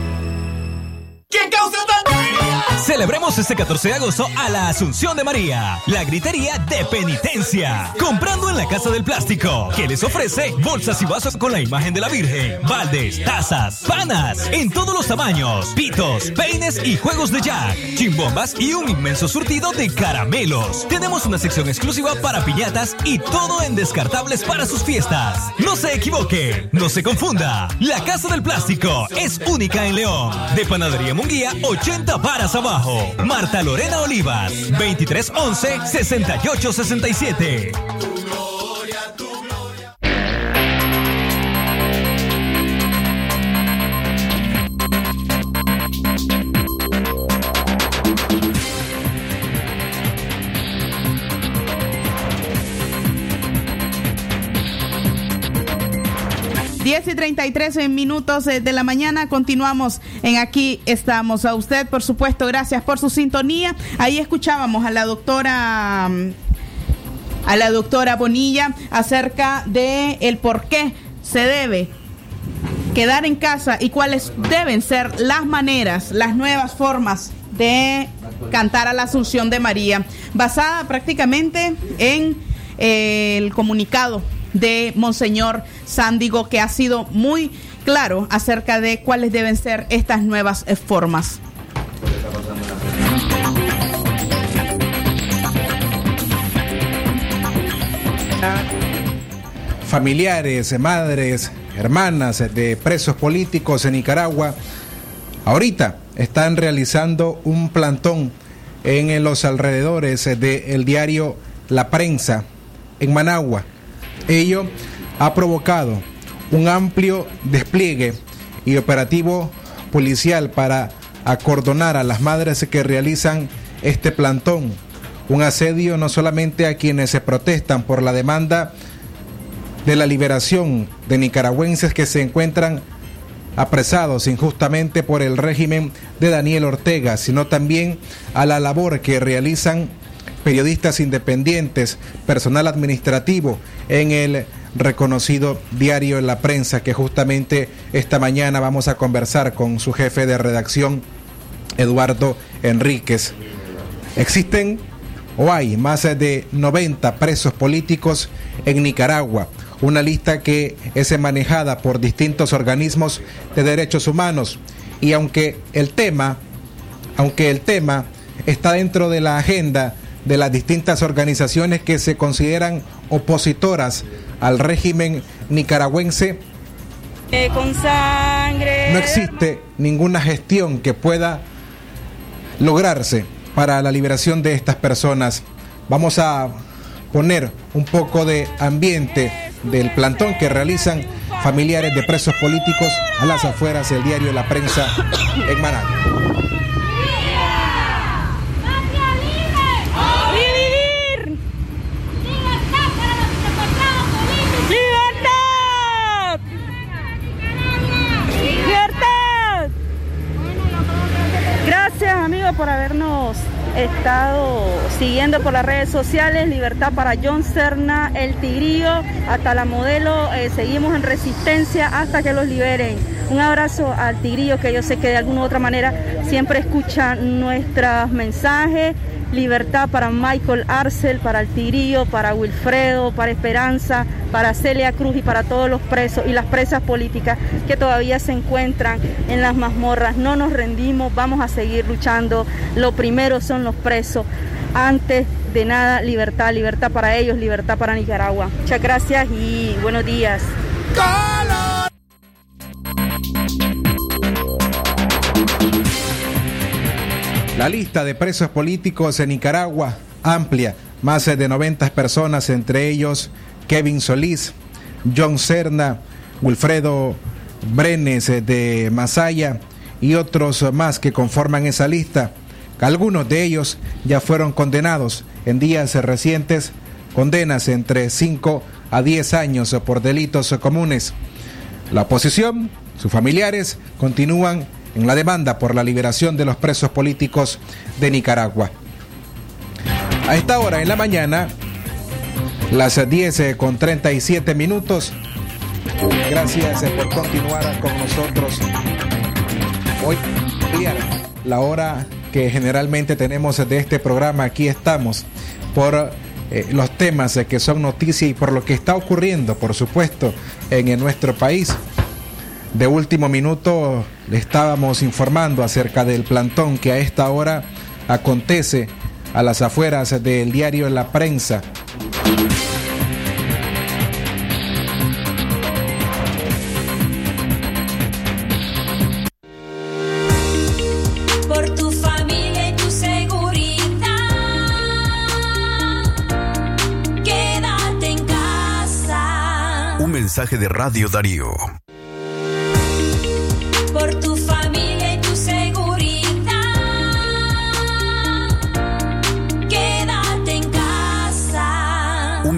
¿Quién causa tanta Celebremos este 14 de agosto a la Asunción de María, la gritería de penitencia. Comprando en la Casa del Plástico, que les ofrece bolsas y vasos con la imagen de la Virgen, baldes, tazas, panas, en todos los tamaños, pitos, peines y juegos de jack, chimbombas y un inmenso surtido de caramelos. Tenemos una sección exclusiva para piñatas y todo en descartables para sus fiestas. No se equivoque, no se confunda. La Casa del Plástico es única en León. De Panadería Munguía, 80 varas abajo. Marta Lorena Olivas, 2311-6867. Diez y 33 minutos eh, de la mañana. Continuamos en Aquí estamos. A usted, por supuesto, gracias por su sintonía. Ahí escuchábamos a la doctora. mm, A la doctora Bonilla acerca de el por qué se debe quedar en casa y cuáles deben ser las maneras, las nuevas formas de cantar a la Asunción de María, basada prácticamente en eh, el comunicado de Monseñor Sándigo, que ha sido muy claro acerca de cuáles deben ser estas nuevas eh, formas. familiares, madres, hermanas de presos políticos en Nicaragua, ahorita están realizando un plantón en los alrededores del diario La Prensa en Managua. Ello ha provocado un amplio despliegue y operativo policial para acordonar a las madres que realizan este plantón. Un asedio no solamente a quienes se protestan por la demanda de la liberación de nicaragüenses que se encuentran apresados injustamente por el régimen de Daniel Ortega, sino también a la labor que realizan periodistas independientes, personal administrativo en el reconocido diario La Prensa, que justamente esta mañana vamos a conversar con su jefe de redacción, Eduardo Enríquez. Existen o hay más de 90 presos políticos en Nicaragua, una lista que es manejada por distintos organismos de derechos humanos y aunque el tema, aunque el tema está dentro de la agenda de las distintas organizaciones que se consideran opositoras al régimen nicaragüense, con sangre. no existe ninguna gestión que pueda lograrse para la liberación de estas personas. Vamos a poner un poco de ambiente del plantón que realizan familiares de presos políticos a las afueras del diario La Prensa en Managua. ¡Vivir! ¡Libertad! ¡Libertad! Gracias amigos por habernos estado siguiendo por las redes sociales. Libertad para John Serna, el Tigrillo, hasta la modelo. eh, seguimos en resistencia hasta que los liberen. Un abrazo al Tigrillo que yo sé que de alguna u otra manera siempre escucha nuestros mensajes. Libertad para Michael Arcel, para el Tigrillo, para Wilfredo, para Esperanza, para Celia Cruz y para todos los presos y las presas políticas que todavía se encuentran en las mazmorras. No nos rendimos, vamos a seguir luchando. Lo primero son los presos. Antes de nada, libertad, libertad para ellos, libertad para Nicaragua. Muchas gracias y buenos días. La lista de presos políticos en Nicaragua amplia, más de 90 personas, entre ellos Kevin Solís, John Serna, Wilfredo Brenes eh, de Masaya y otros más que conforman esa lista. Algunos de ellos ya fueron condenados en días recientes, condenas entre 5 a 10 años por delitos comunes. La oposición, sus familiares, continúan en la demanda por la liberación de los presos políticos de Nicaragua. A esta hora en la mañana, las 10 con 37 minutos, gracias por continuar con nosotros. Hoy, la hora que generalmente tenemos de este programa, aquí estamos por eh, los temas que son noticia y por lo que está ocurriendo, por supuesto, en nuestro país. De último minuto le estábamos informando acerca del plantón que a esta hora acontece a las afueras del diario La Prensa. Por tu familia y tu seguridad. Quédate en casa. Un mensaje de Radio Darío.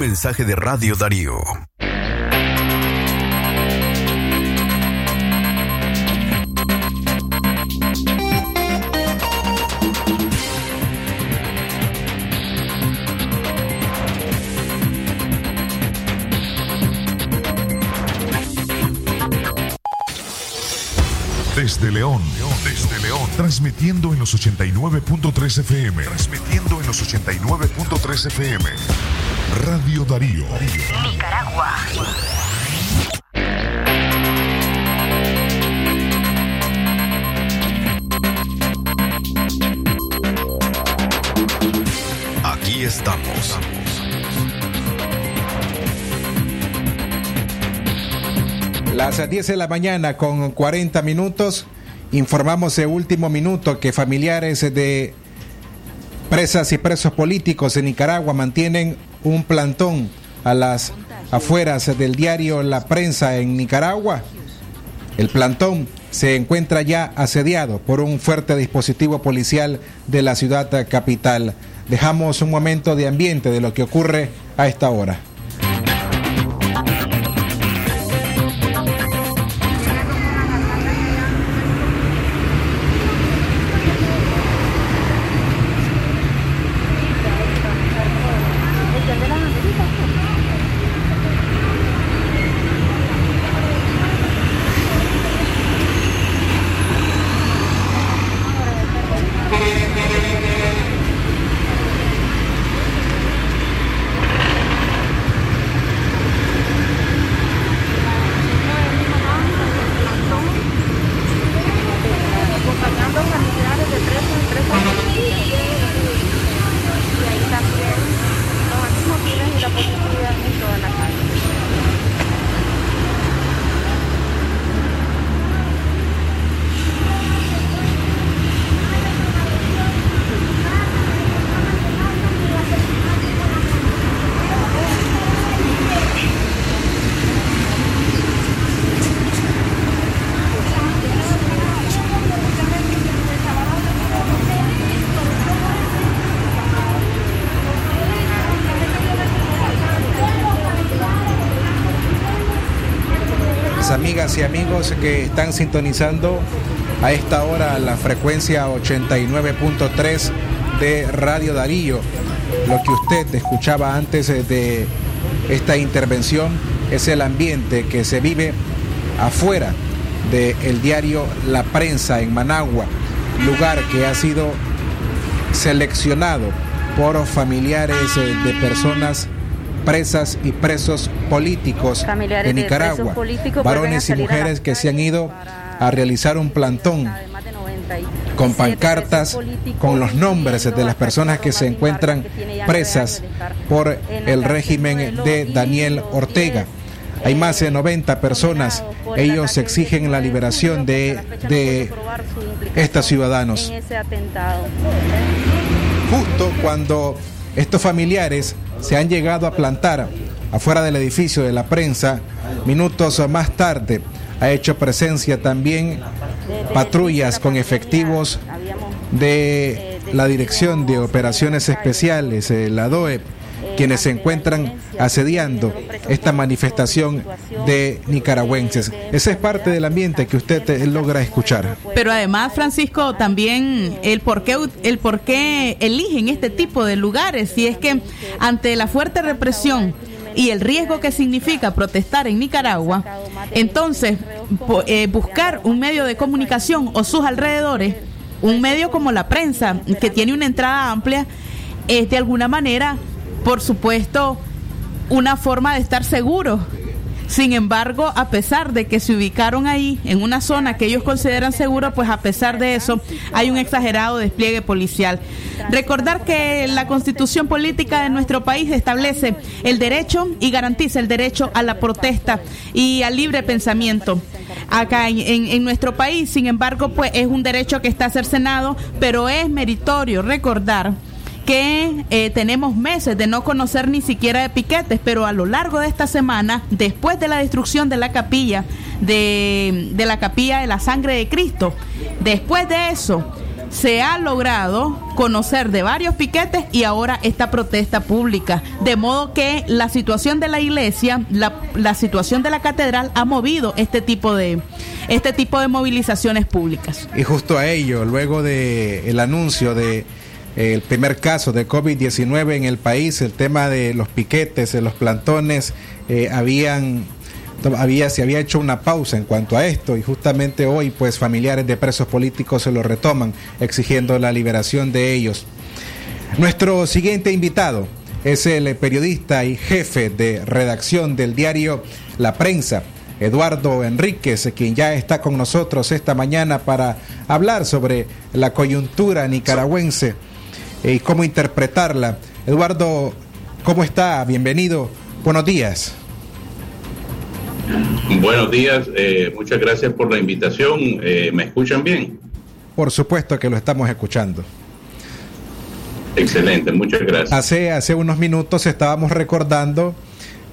Mensaje de Radio Darío. Desde León, desde León, transmitiendo en los 89.3 FM, transmitiendo en los 89.3 FM. Radio Darío. Nicaragua. Aquí estamos. Las 10 de la mañana con 40 minutos. Informamos de último minuto que familiares de presas y presos políticos en Nicaragua mantienen un plantón a las afueras del diario La Prensa en Nicaragua. El plantón se encuentra ya asediado por un fuerte dispositivo policial de la ciudad capital. Dejamos un momento de ambiente de lo que ocurre a esta hora. acompañando familiares de presos y presas políticas. Y ahí también los antimotines y la positividad en toda la calle. Las amigas y que están sintonizando a esta hora la frecuencia 89.3 de Radio Darío. Lo que usted escuchaba antes eh, de esta intervención es el ambiente que se vive afuera del diario La Prensa en Managua, lugar que ha sido seleccionado por familiares eh, de personas presas y presos políticos Familiares presos Nicaragua, políticos varones y mujeres que se han ido a realizar un plantón con pancartas con los nombres de las personas que se encuentran presas por el régimen de Daniel Ortega. Hay más de 90 personas. Ellos exigen la liberación de, de estos ciudadanos. en. Justo cuando estos familiares se han llegado a plantar afuera del edificio de la prensa, minutos más tarde. Ha hecho presencia también patrullas con efectivos de la Dirección de Operaciones Especiales, eh, la DOE, quienes se encuentran asediando esta manifestación de nicaragüenses. Ese es parte del ambiente que usted eh, logra escuchar. Pero además, Francisco, también el por qué, el por qué eligen este tipo de lugares, si es que ante la fuerte represión y el riesgo que significa protestar en Nicaragua, entonces eh, buscar un medio de comunicación o sus alrededores, un medio como la prensa, que tiene una entrada amplia, es de alguna manera, por supuesto, una forma de estar seguros. Sin embargo, a pesar de que se ubicaron ahí en una zona que ellos consideran segura, pues a pesar de eso hay un exagerado despliegue policial. Recordar que la constitución política de nuestro país establece el derecho y garantiza el derecho a la protesta y al libre pensamiento. Acá en, en- nuestro país, sin embargo, pues es un derecho que está cercenado, pero es meritorio recordar que eh, tenemos meses de no conocer ni siquiera de piquetes, pero a lo largo de esta semana, después de la destrucción de la capilla, de, la capilla de la sangre de Cristo, después de eso, se ha logrado conocer de varios piquetes y ahora esta protesta pública. De modo que la situación de la iglesia, la, situación de la catedral ha movido este tipo de, este tipo de movilizaciones públicas. Y justo a ello, luego de el anuncio de el primer caso de COVID-19 en el país, el tema de los piquetes, de los plantones, eh, habían había se había hecho una pausa en cuanto a esto y justamente hoy pues familiares de presos políticos se lo retoman exigiendo la liberación de ellos. Nuestro siguiente invitado es el periodista y jefe de redacción del diario La Prensa, Eduardo Enríquez, quien ya está con nosotros esta mañana para hablar sobre la coyuntura nicaragüense y cómo interpretarla. Eduardo, ¿cómo está? Bienvenido. Buenos días. Buenos días, eh, muchas gracias por la invitación. Eh, ¿Me escuchan bien? Por supuesto que lo estamos escuchando. Excelente, muchas gracias. Hace, hace unos minutos estábamos recordando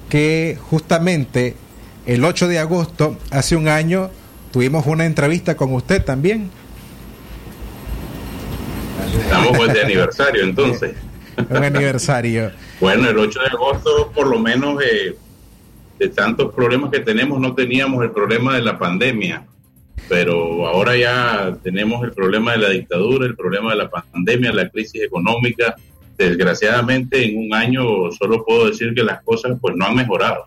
que justamente el 8 de agosto, hace un año, tuvimos una entrevista con usted también. Estamos pues de aniversario entonces. Un aniversario. Bueno, el 8 de agosto, por lo menos eh, de tantos problemas que tenemos, no teníamos el problema de la pandemia. Pero ahora ya tenemos el problema de la dictadura, el problema de la pandemia, la crisis económica. Desgraciadamente, en un año solo puedo decir que las cosas pues no han mejorado.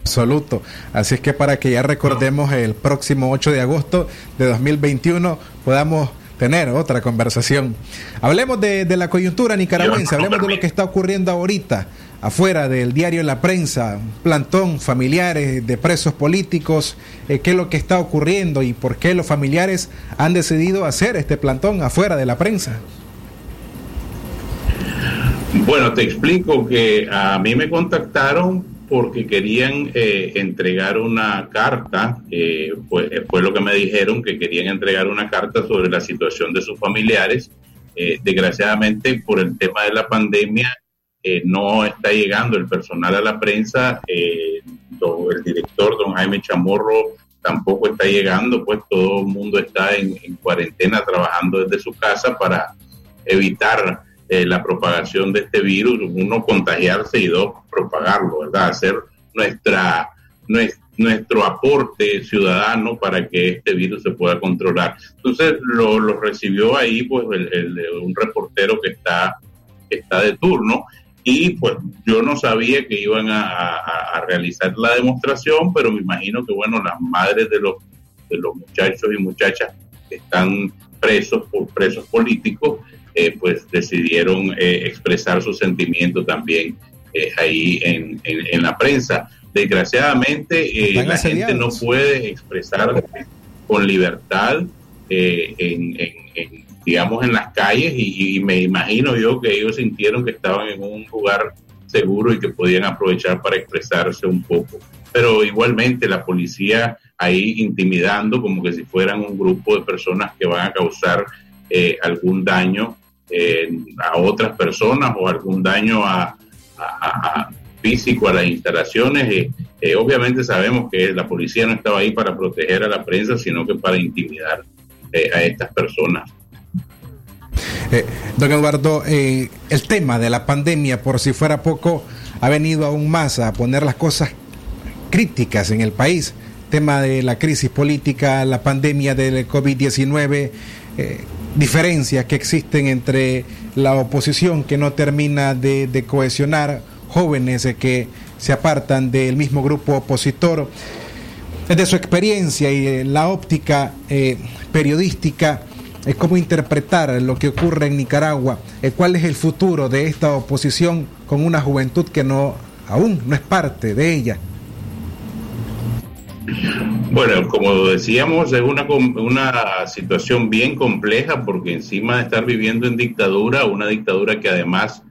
Absoluto. Así es que para que ya recordemos el próximo 8 de agosto de 2021 podamos tener otra conversación. Hablemos de, de la coyuntura nicaragüense, hablemos de lo que está ocurriendo ahorita afuera del diario La Prensa, plantón, familiares de presos políticos, eh, qué es lo que está ocurriendo y por qué los familiares han decidido hacer este plantón afuera de la prensa. Bueno, te explico que a mí me contactaron porque querían eh, entregar una carta, eh, fue, fue lo que me dijeron, que querían entregar una carta sobre la situación de sus familiares. Eh, desgraciadamente, por el tema de la pandemia, eh, no está llegando el personal a la prensa, eh, lo- el director, don Jaime Chamorro, tampoco está llegando, pues todo el mundo está en cuarentena trabajando desde su casa para evitar eh, la propagación de este virus, uno contagiarse y dos propagarlo, ¿verdad? Hacer nuestra, nues- nuestro aporte ciudadano para que este virus se pueda controlar. Entonces lo, lo recibió ahí pues el- un reportero que está, está de turno y pues yo no sabía que iban a, a- a realizar la demostración, pero me imagino que bueno, las madres de los, de los muchachos y muchachas que están presos por presos políticos, eh, pues decidieron eh, expresar su sentimiento también eh, ahí en, en- en la prensa. Desgraciadamente, la gente no puede expresar con libertad eh, en, en- digamos, en las calles y, y me imagino yo que ellos sintieron que estaban en un lugar seguro y que podían aprovechar para expresarse un poco. Pero igualmente la policía ahí intimidando como que si fueran un grupo de personas que van a causar algún daño eh, a otras personas o algún daño a, a- a- físico a las instalaciones. Eh, eh, obviamente sabemos que la policía no estaba ahí para proteger a la prensa, sino que para intimidar eh, a estas personas. Eh, don Eduardo, eh, el tema de la pandemia, por si fuera poco, ha venido aún más a poner las cosas críticas en el país. Tema de la crisis política, la pandemia del COVID-19, eh, diferencias que existen entre la oposición que no termina de, de cohesionar, jóvenes eh, que se apartan del mismo grupo opositor. Desde su experiencia y eh, la óptica eh, periodística, eh, cómo interpretar lo que ocurre en Nicaragua, eh, cuál es el futuro de esta oposición con una juventud que no aún no es parte de ella. Bueno, como decíamos, es una, una situación bien compleja porque encima de estar viviendo en dictadura, una dictadura que además,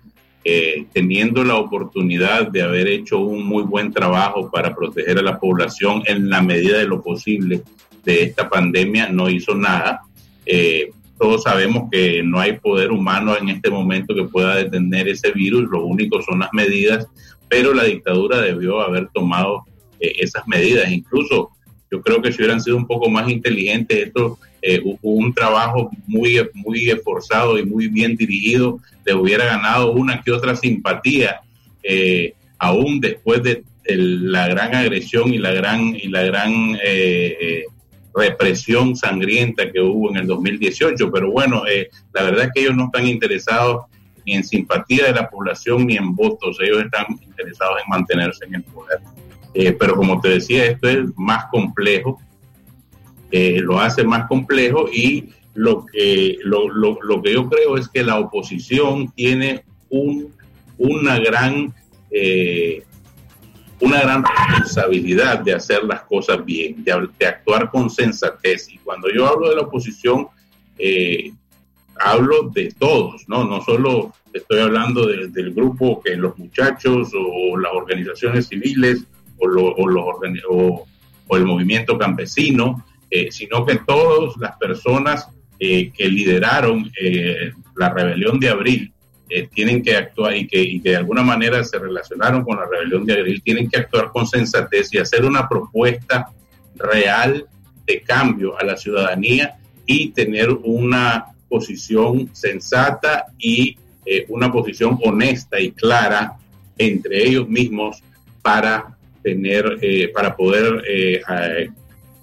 eh, teniendo la oportunidad de haber hecho un muy buen trabajo para proteger a la población en la medida de lo posible de esta pandemia, no hizo nada. Eh, todos sabemos que no hay poder humano en este momento que pueda detener ese virus, lo único son las medidas, pero la dictadura debió haber tomado eh, esas medidas. Incluso yo creo que si hubieran sido un poco más inteligentes, esto, eh, u- un trabajo muy, muy esforzado y muy bien dirigido, le hubiera ganado una que otra simpatía, eh, aún después de la gran agresión y la gran, y la gran eh, eh, represión sangrienta que hubo en el 2018. Pero bueno, eh, la verdad es que ellos no están interesados ni en simpatía de la población ni en votos, ellos están interesados en mantenerse en el poder. Eh, pero como te decía, esto es más complejo, eh, lo hace más complejo y lo que, lo, lo- lo que yo creo es que la oposición tiene un, una gran... eh, una gran responsabilidad de hacer las cosas bien, de, actuar con sensatez. Y cuando yo hablo de la oposición, hablo de todos, ¿no? No solo estoy hablando de- del grupo que los muchachos o las organizaciones civiles o, lo- o los o- o el movimiento campesino, eh, sino que todas las personas eh, que lideraron eh, la rebelión de abril eh, tienen que actuar y que, y que de alguna manera se relacionaron con la rebelión de abril, tienen que actuar con sensatez y hacer una propuesta real de cambio a la ciudadanía y tener una posición sensata y eh, una posición honesta y clara entre ellos mismos para tener, eh, para poder eh,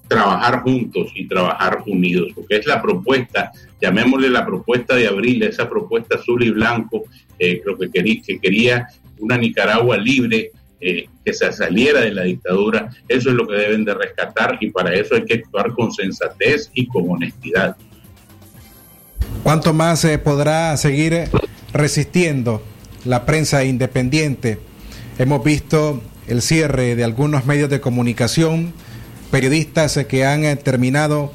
trabajar juntos y trabajar unidos, porque es la propuesta, llamémosle la propuesta de abril, esa propuesta azul y blanco, eh, creo que quería, que quería una Nicaragua libre, eh, que se saliera de la dictadura, eso es lo que deben de rescatar y para eso hay que actuar con sensatez y con honestidad. ¿Cuánto más eh, podrá seguir resistiendo la prensa independiente? Hemos visto el cierre de algunos medios de comunicación, periodistas que han eh, terminado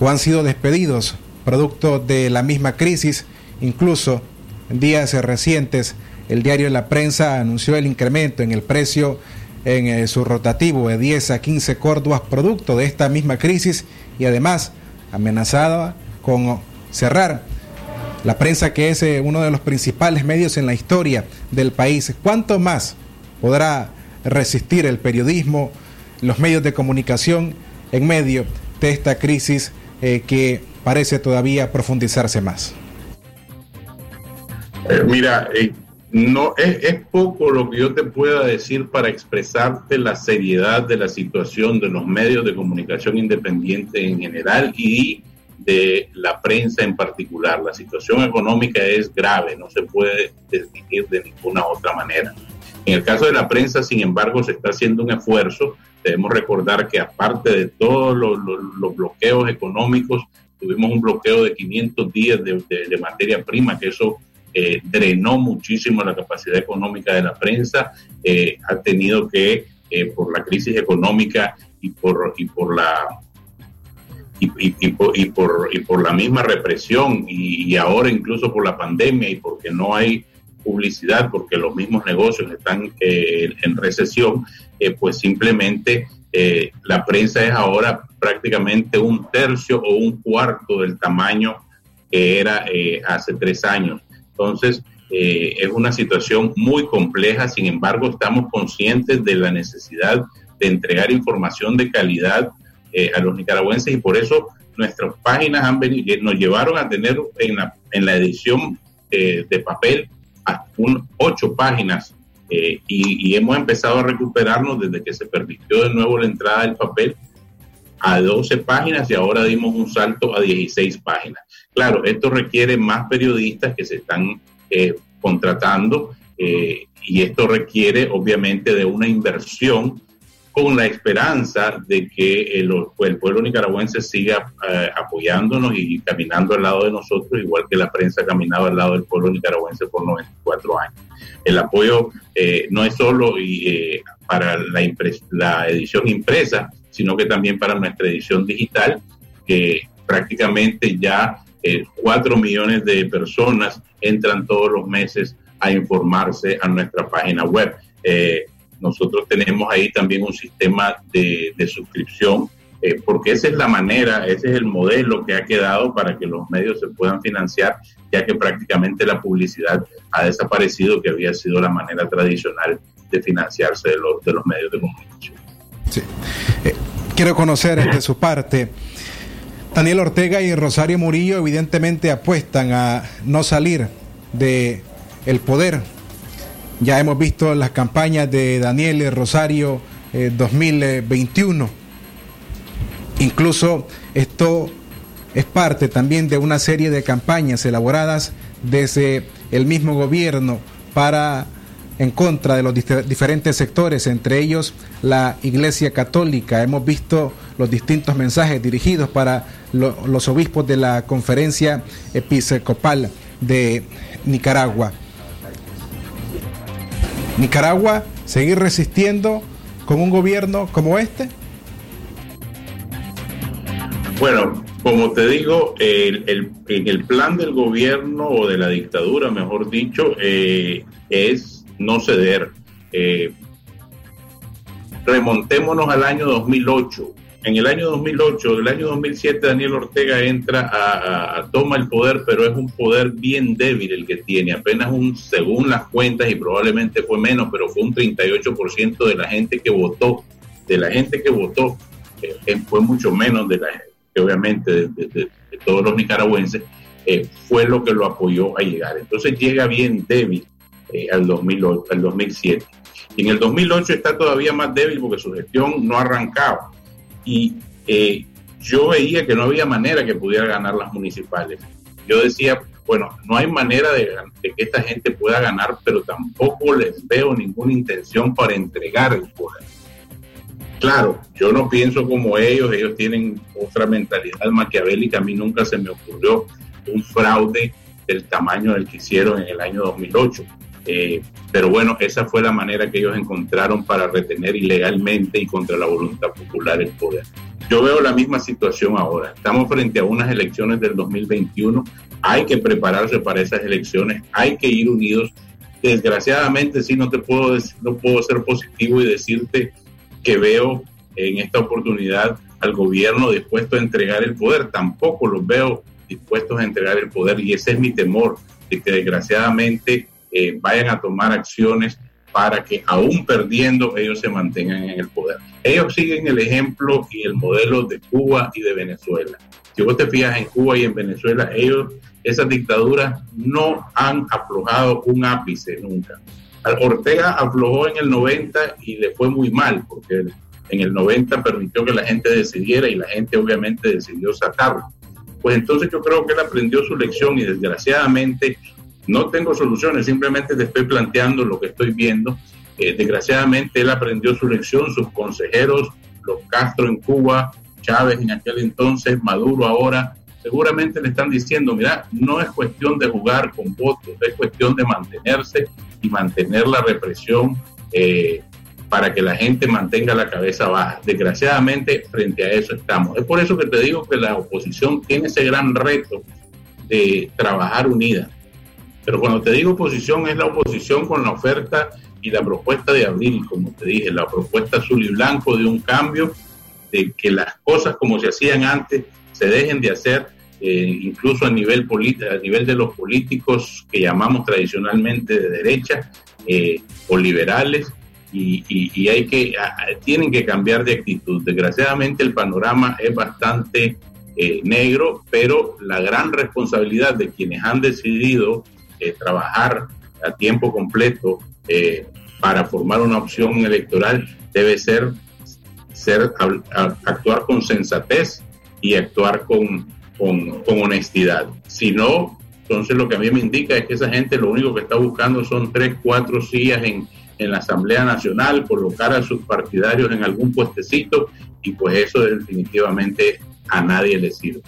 o han sido despedidos producto de la misma crisis. Incluso en días recientes, el diario La Prensa anunció el incremento en el precio en eh, su rotativo de 10 a 15 córdobas producto de esta misma crisis y además amenazada con cerrar la prensa que es eh, uno de los principales medios en la historia del país. ¿Cuánto más podrá resistir el periodismo, los medios de comunicación en medio de esta crisis eh, que parece todavía profundizarse más? Eh, mira, eh, no es, poco lo que yo te pueda decir para expresarte la seriedad de la situación de los medios de comunicación independiente en general y de la prensa en particular. La situación económica es grave, no se puede definir de ninguna otra manera. En el caso de la prensa, sin embargo, se está haciendo un esfuerzo. Debemos recordar que aparte de todos los, bloqueos económicos, tuvimos un bloqueo de 500 días de, materia prima, que eso eh, drenó muchísimo la capacidad económica de la prensa, eh, ha tenido que, eh, por la crisis económica y por, y por la y, y- y por, y, por, la misma represión y ahora incluso por la pandemia y porque no hay publicidad, porque los mismos negocios están eh, en recesión, eh, pues simplemente eh, la prensa es ahora prácticamente un tercio o un cuarto del tamaño que era hace tres años. Entonces, es una situación muy compleja, sin embargo, estamos conscientes de la necesidad de entregar información de calidad a los nicaragüenses y por eso nuestras páginas han venido, nos llevaron a tener en la, en la edición de papel un, ocho páginas eh, y, hemos empezado a recuperarnos desde que se permitió de nuevo la entrada del papel a 12 páginas y ahora dimos un salto a 16 páginas. Claro, esto requiere más periodistas que se están eh, contratando eh, y esto requiere obviamente de una inversión con la esperanza de que el, el pueblo nicaragüense siga eh, apoyándonos y caminando al lado de nosotros, igual que la prensa ha caminado al lado del pueblo nicaragüense por 94 años. El apoyo eh, no es solo eh, para la, edición impresa, sino que también para nuestra edición digital, que prácticamente ya eh, 4 millones de personas entran todos los meses a informarse a nuestra página web. Nosotros tenemos ahí también un sistema de, suscripción, eh, porque esa es la manera, ese es el modelo que ha quedado para que los medios se puedan financiar, ya que prácticamente la publicidad ha desaparecido, que había sido la manera tradicional de financiarse de los, de los medios de comunicación. Quiero conocer de su parte. Daniel Ortega y Rosario Murillo evidentemente apuestan a no salir de el poder. Ya hemos visto las campañas de Daniel Rosario eh, 2021. Incluso esto es parte también de una serie de campañas elaboradas desde el mismo gobierno para en contra de los dif- diferentes sectores, entre ellos la Iglesia Católica. Hemos visto los distintos mensajes dirigidos para lo- los obispos de la Conferencia Episcopal de Nicaragua. Nicaragua, seguir resistiendo con un gobierno como este. Bueno, como te digo, el, el- en el plan del gobierno o de la dictadura, mejor dicho, eh, es no ceder. Eh, remontémonos al año 2008. En el año 2008, el año 2007, Daniel Ortega entra a, a- toma el poder, pero es un poder bien débil el que tiene, apenas un, según las cuentas, y probablemente fue menos, pero fue un 38% de la gente que votó, de la gente que votó, eh, eh, fue mucho menos de la que obviamente de todos los nicaragüenses, eh, fue lo que lo apoyó a llegar. Entonces llega bien débil eh, al, 2008, al 2007. Y en el 2008 está todavía más débil porque su gestión no arrancaba. Y eh, yo veía que no había manera que pudiera ganar las municipales. Yo decía, bueno, no hay manera de, de que esta gente pueda ganar, pero tampoco les veo ninguna intención para entregar el poder. Claro, yo no pienso como ellos, ellos tienen otra mentalidad maquiavélica. A mí nunca se me ocurrió un fraude del tamaño del que hicieron en el año 2008. Eh, pero bueno, esa fue la manera que ellos encontraron para retener ilegalmente y contra la voluntad popular el poder. Yo veo la misma situación ahora. Estamos frente a unas elecciones del 2021. Hay que prepararse para esas elecciones. Hay que ir unidos. Desgraciadamente, sí, no te puedo decir, no puedo ser positivo y decirte que veo en esta oportunidad al gobierno dispuesto a entregar el poder. Tampoco los veo dispuestos a entregar el poder y ese es mi temor, de que desgraciadamente eh, vayan a tomar acciones para que aún perdiendo ellos se mantengan en el poder. Ellos siguen el ejemplo y el modelo de Cuba y de Venezuela. Si vos te fijas en Cuba y en Venezuela, ellos, esas dictaduras no han aflojado un ápice nunca. Ortega aflojó en el 90 y le fue muy mal, porque en el 90 permitió que la gente decidiera y la gente obviamente decidió sacarlo. Pues entonces yo creo que él aprendió su lección y desgraciadamente no tengo soluciones, simplemente te estoy planteando lo que estoy viendo. Eh, desgraciadamente él aprendió su lección, sus consejeros, los Castro en Cuba, Chávez en aquel entonces, Maduro ahora, seguramente le están diciendo, mira, no es cuestión de jugar con votos, es cuestión de mantenerse y mantener la represión eh, para que la gente mantenga la cabeza baja. Desgraciadamente, frente a eso estamos. Es por eso que te digo que la oposición tiene ese gran reto de trabajar unida. Pero cuando te digo oposición, es la oposición con la oferta y la propuesta de abril, como te dije, la propuesta azul y blanco de un cambio, de que las cosas como se hacían antes se dejen de hacer, eh, incluso a nivel, a nivel de los políticos que llamamos tradicionalmente de derecha eh, o liberales, y, y, hay que, tienen que cambiar de actitud. Desgraciadamente el panorama es bastante eh, negro, pero la gran responsabilidad de quienes han decidido eh, trabajar a tiempo completo para formar una opción electoral debe ser, ser actuar con sensatez y actuar con, con, con honestidad. Si no, entonces lo que a mí me indica es que esa gente lo único que está buscando son tres, cuatro sillas en, en la Asamblea Nacional, colocar a sus partidarios en algún puestecito y pues eso definitivamente a nadie le sirve.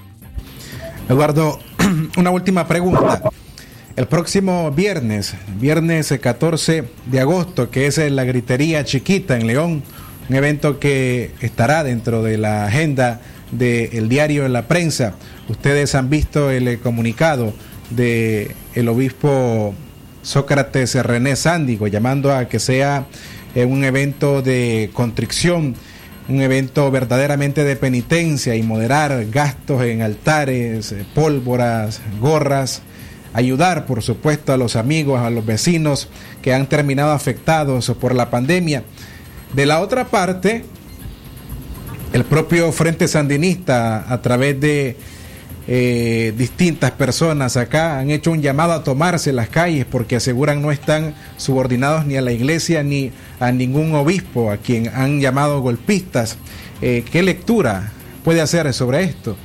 Eduardo, una última pregunta. El próximo viernes, viernes 14 de agosto, que es la gritería chiquita en León, un evento que estará dentro de la agenda del diario en la prensa. Ustedes han visto el eh, comunicado de el obispo Sócrates René Sándigo llamando a que sea eh, un evento de contrición, un evento verdaderamente de penitencia y moderar gastos en altares, eh, pólvoras, gorras, ayudar por supuesto a los amigos, a los vecinos que han terminado afectados por la pandemia. De la otra parte, el propio Frente Sandinista a través de eh, distintas personas acá han hecho un llamado a tomarse las calles porque aseguran no están subordinados ni a la iglesia ni a ningún obispo a quien han llamado golpistas. Eh, ¿Qué lectura puede hacer sobre esto?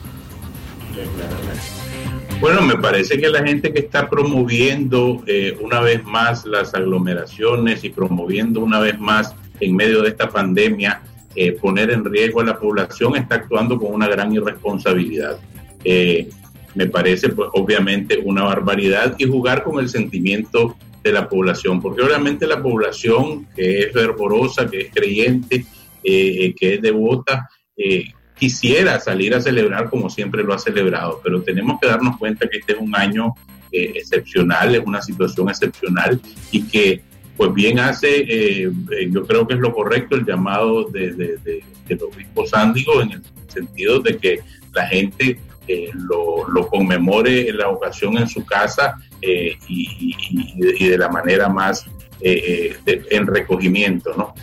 Bueno, me parece que la gente que está promoviendo eh, una vez más las aglomeraciones y promoviendo una vez más en medio de esta pandemia eh, poner en riesgo a la población está actuando con una gran irresponsabilidad. Eh, me parece, pues, obviamente, una barbaridad y jugar con el sentimiento de la población, porque obviamente la población que es fervorosa, que es creyente, eh, que es devota, eh, quisiera salir a celebrar como siempre lo ha celebrado, pero tenemos que darnos cuenta que este es un año eh, excepcional, es una situación excepcional y que pues bien hace, eh, eh, yo creo que es lo correcto el llamado de, de, de- del obispo Sándigo en el sentido de que la gente lo, conmemore en la ocasión en su casa y, de, la manera más de- en recogimiento, ¿no?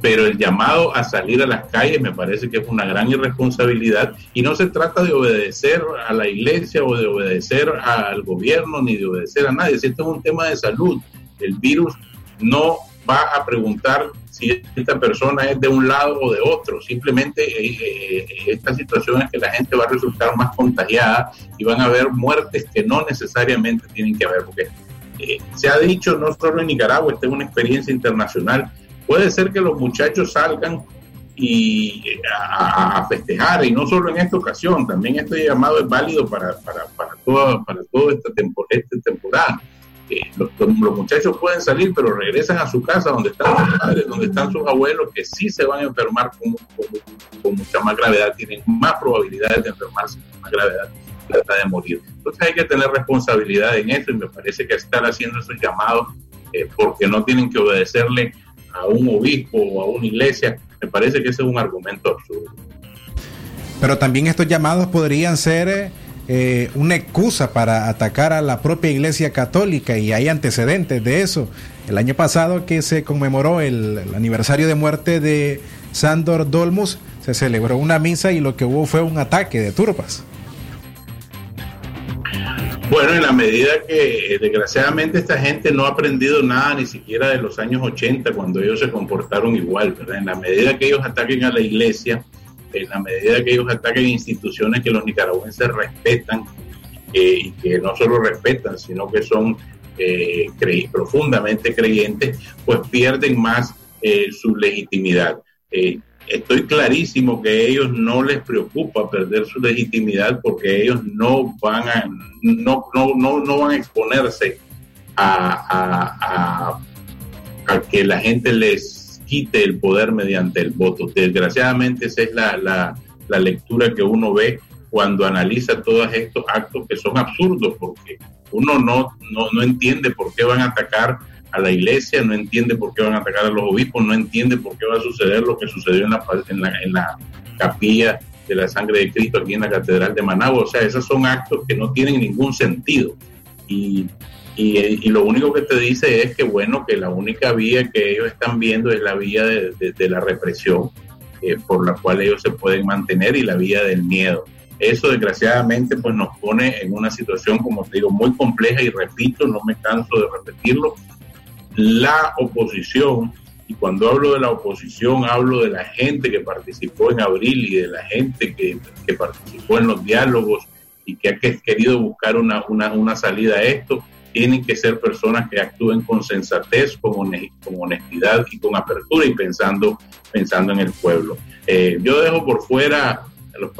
Eh, pero el llamado a salir a las calles me parece que es una gran irresponsabilidad y no se trata de obedecer a la iglesia o de obedecer al gobierno ni de obedecer a nadie. Si esto es un tema de salud, el virus no va a preguntar si esta persona es de un lado o de otro. Simplemente eh, eh, esta situación es que la gente va a resultar más contagiada y van a haber muertes que no necesariamente tienen que haber, porque eh, se ha dicho no solo en Nicaragua, esta es una experiencia internacional, puede ser que los muchachos salgan y a, a festejar y no solo en esta ocasión, también este llamado es válido para, para, para toda, para toda esta, tempo- esta temporada. Eh, los, los muchachos pueden salir, pero regresan a su casa donde están sus padres, donde están sus abuelos, que sí se van a enfermar con, con- con mucha más gravedad, tienen más probabilidades de enfermarse con más gravedad y hasta de morir. Entonces hay que tener responsabilidad en eso y me parece que estar haciendo esos llamados eh, porque no tienen que obedecerle a un obispo o a una iglesia, me parece que ese es un argumento absurdo. Pero también estos llamados podrían ser eh, eh, una excusa para atacar a la propia Iglesia Católica y hay antecedentes de eso. El año pasado que se conmemoró el, el aniversario de muerte de Sándor Dolmus, se celebró una misa y lo que hubo fue un ataque de turbas. Bueno, en la medida que eh, desgraciadamente esta gente no ha aprendido nada ni siquiera de los años 80 cuando ellos se comportaron igual, ¿verdad? En la medida que ellos ataquen a la iglesia, en la medida que ellos ataquen instituciones que los nicaragüenses respetan eh, y que no solo respetan, sino que son eh, cre- profundamente creyentes, pues pierden más eh, su legitimidad. Estoy clarísimo que a ellos no les preocupa perder su legitimidad porque ellos no van a, no, no, no, no van a exponerse a, a- a- a que la gente les quite el poder mediante el voto. Desgraciadamente esa es la, la- la lectura que uno ve cuando analiza todos estos actos que son absurdos porque uno no, no, no entiende por qué van a atacar a la iglesia, no entiende por qué van a atacar a los obispos, no entiende por qué va a suceder lo que sucedió en la, en la, en la capilla de la sangre de Cristo aquí en la Catedral de Managua. O sea, esos son actos que no tienen ningún sentido. Y, y, y lo único que te dice es que, bueno, que la única vía que ellos están viendo es la vía de, de- de la represión, eh, por la cual ellos se pueden mantener, y la vía del miedo. Eso desgraciadamente pues nos pone en una situación, como te digo, muy compleja y repito, no me canso de repetirlo, la oposición, y cuando hablo de la oposición hablo de la gente que participó en abril y de la gente que, que participó en los diálogos y que ha que- querido buscar una, una, una salida a esto, tienen que ser personas que actúen con sensatez, con, hone- con honestidad y con apertura y pensando, pensando en el pueblo. Eh, yo dejo por fuera los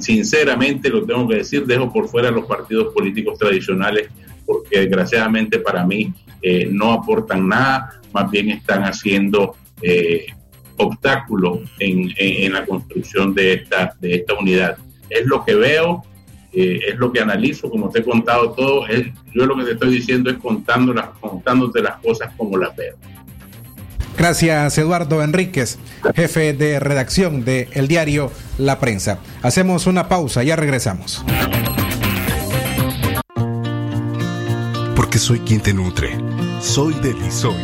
sinceramente lo tengo que decir, dejo por fuera los partidos políticos tradicionales porque desgraciadamente para mí eh, no aportan nada, más bien están haciendo eh, obstáculos en, en- la construcción de esta, de esta unidad. Es lo que veo, eh, es lo que analizo, como te he contado todo, es- yo lo que te estoy diciendo es contando las, contándote las cosas como las veo. Gracias, Eduardo Enríquez, jefe de redacción de el diario La Prensa. Hacemos una pausa, ya regresamos. Porque soy quien te nutre. Soy de Lisoy.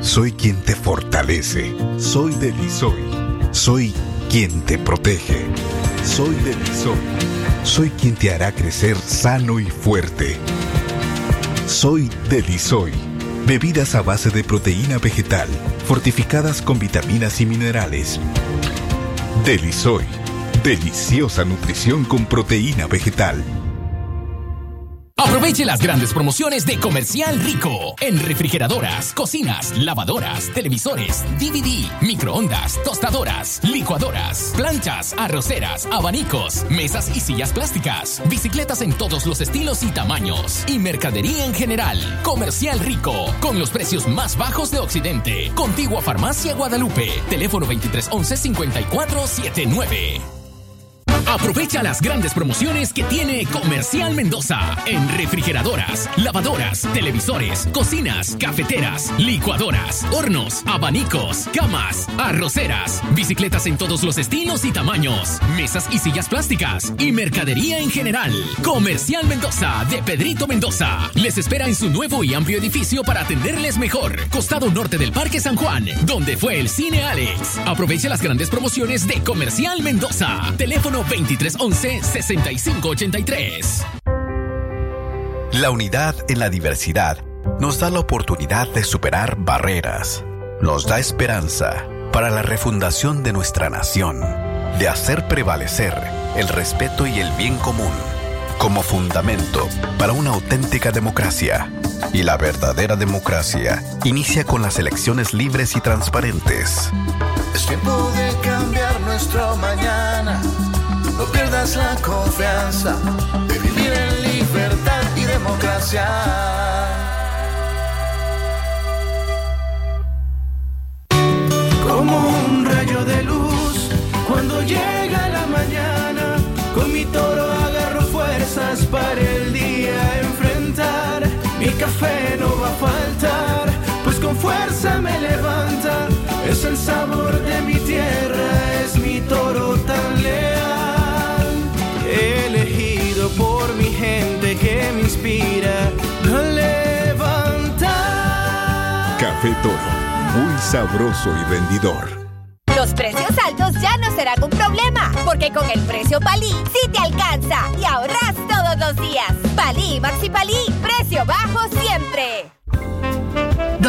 Soy quien te fortalece. Soy de Lisoy. Soy quien te protege. Soy de Lisoy. Soy quien te hará crecer sano y fuerte. Soy de Lisoy. Bebidas a base de proteína vegetal, fortificadas con vitaminas y minerales. Delisoy. Deliciosa nutrición con proteína vegetal. Aproveche las grandes promociones de Comercial Rico en refrigeradoras, cocinas, lavadoras, televisores, DVD, microondas, tostadoras, licuadoras, planchas, arroceras, abanicos, mesas y sillas plásticas, bicicletas en todos los estilos y tamaños y mercadería en general. Comercial Rico con los precios más bajos de Occidente. Contigua Farmacia Guadalupe. Teléfono 2311 5479. Aprovecha las grandes promociones que tiene Comercial Mendoza en refrigeradoras, lavadoras, televisores, cocinas, cafeteras, licuadoras, hornos, abanicos, camas, arroceras, bicicletas en todos los estilos y tamaños, mesas y sillas plásticas y mercadería en general. Comercial Mendoza de Pedrito Mendoza les espera en su nuevo y amplio edificio para atenderles mejor. Costado norte del Parque San Juan, donde fue el Cine Alex. Aprovecha las grandes promociones de Comercial Mendoza. Teléfono 2311-6583. La unidad en la diversidad nos da la oportunidad de superar barreras, nos da esperanza para la refundación de nuestra nación, de hacer prevalecer el respeto y el bien común como fundamento para una auténtica democracia. Y la verdadera democracia inicia con las elecciones libres y transparentes. Es tiempo de cambiar nuestro mañana. No pierdas la confianza de vivir en libertad y democracia. Que me inspira a levantar. Café Toro, muy sabroso y rendidor. Los precios altos ya no serán un problema, porque con el precio Palí sí te alcanza y ahorras todos los días. Palí Maxi Palí, precio bajo siempre.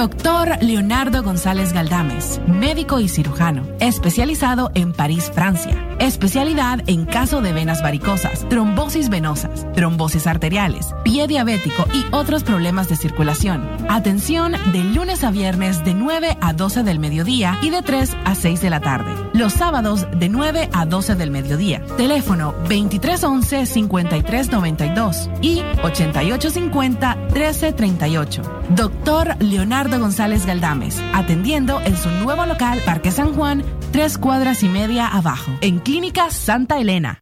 Doctor Leonardo González Galdames, médico y cirujano, especializado en París, Francia. Especialidad en caso de venas varicosas, trombosis venosas, trombosis arteriales, pie diabético y otros problemas de circulación. Atención de lunes a viernes de 9 a 12 del mediodía y de 3 a 6 de la tarde. Los sábados de 9 a 12 del mediodía. Teléfono 2311-5392 y 8850-1338. Doctor Leonardo González Galdames, atendiendo en su nuevo local Parque San Juan, tres cuadras y media abajo, en Clínica Santa Elena.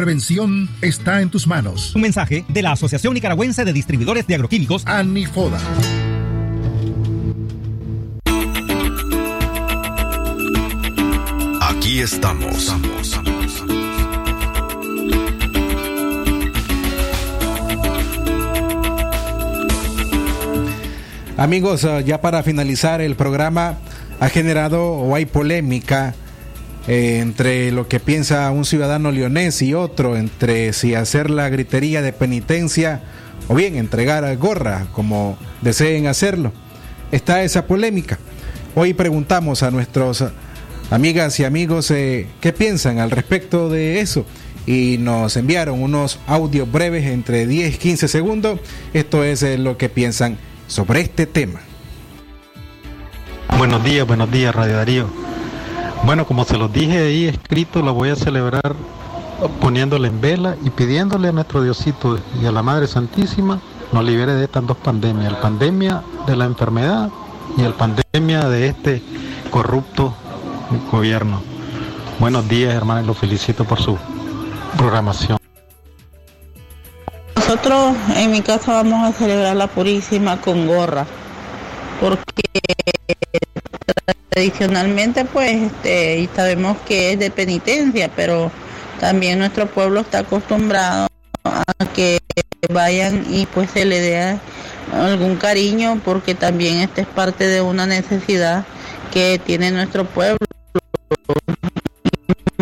prevención está en tus manos. Un mensaje de la Asociación Nicaragüense de Distribuidores de Agroquímicos, ANIFODA. Aquí estamos. Amigos, eh, ya para finalizar el programa, ha generado o hay polémica eh, entre lo que piensa un ciudadano leonés y otro, entre si hacer la gritería de penitencia o bien entregar gorra, como deseen hacerlo. Está esa polémica. Hoy preguntamos a nuestros amigas y amigos eh, qué piensan al respecto de eso y nos enviaron unos audios breves entre 10 y 15 segundos. Esto es eh, lo que piensan sobre este tema. Buenos días, buenos días, Radio Darío. Bueno, como se los dije ahí escrito, lo voy a celebrar poniéndole en vela y pidiéndole a nuestro Diosito y a la Madre Santísima nos libere de estas dos pandemias, la pandemia de la enfermedad y la pandemia de este corrupto gobierno. Buenos días, hermanos, los felicito por su programación. Nosotros en mi casa vamos a celebrar la Purísima con gorra, porque tradicionalmente pues este, y sabemos que es de penitencia, pero también nuestro pueblo está acostumbrado a que vayan y pues se le dé algún cariño porque también esta es parte de una necesidad que tiene nuestro pueblo.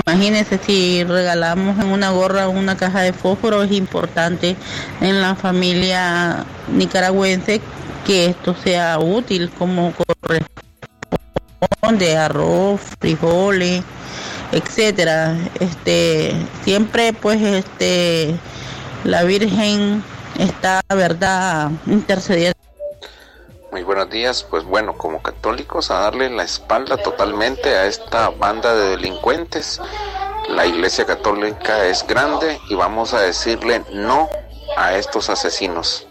Imagínense si regalamos en una gorra una caja de fósforo, es importante en la familia nicaragüense que esto sea útil como corresponde, arroz, frijoles, etcétera. Este, siempre pues este la Virgen está, verdad, intercediendo. Muy buenos días, pues bueno, como católicos a darle la espalda totalmente a esta banda de delincuentes. La Iglesia Católica es grande y vamos a decirle no a estos asesinos.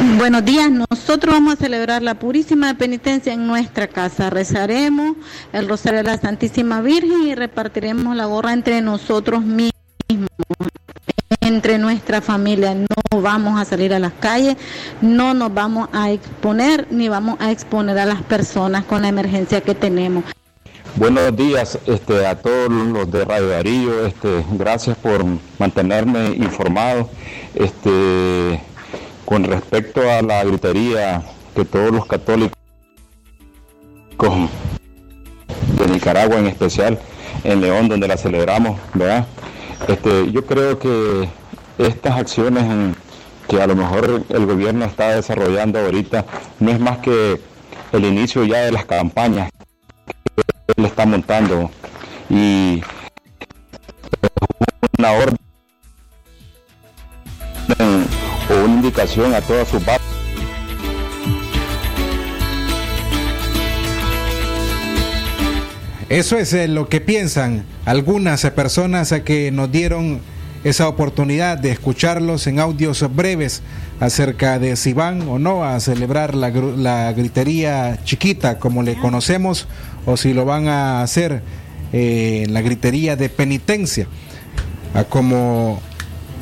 Buenos días, nosotros vamos a celebrar la Purísima Penitencia en nuestra casa. Rezaremos el Rosario de la Santísima Virgen y repartiremos la gorra entre nosotros mismos entre nuestra familia. No vamos a salir a las calles, no nos vamos a exponer ni vamos a exponer a las personas con la emergencia que tenemos. Buenos días este, a todos los de Radio Darío, este, gracias por mantenerme informado. Este, con respecto a la gritería que todos los católicos de Nicaragua en especial, en León donde la celebramos, ¿verdad? Este, yo creo que estas acciones que a lo mejor el gobierno está desarrollando ahorita no es más que el inicio ya de las campañas que él está montando y una orden o una indicación a todas sus bases Eso es eh, lo que piensan algunas personas eh, que nos dieron esa oportunidad de escucharlos en audios breves acerca de si van o no a celebrar la, la gritería chiquita como le conocemos o si lo van a hacer eh, en la gritería de penitencia, a como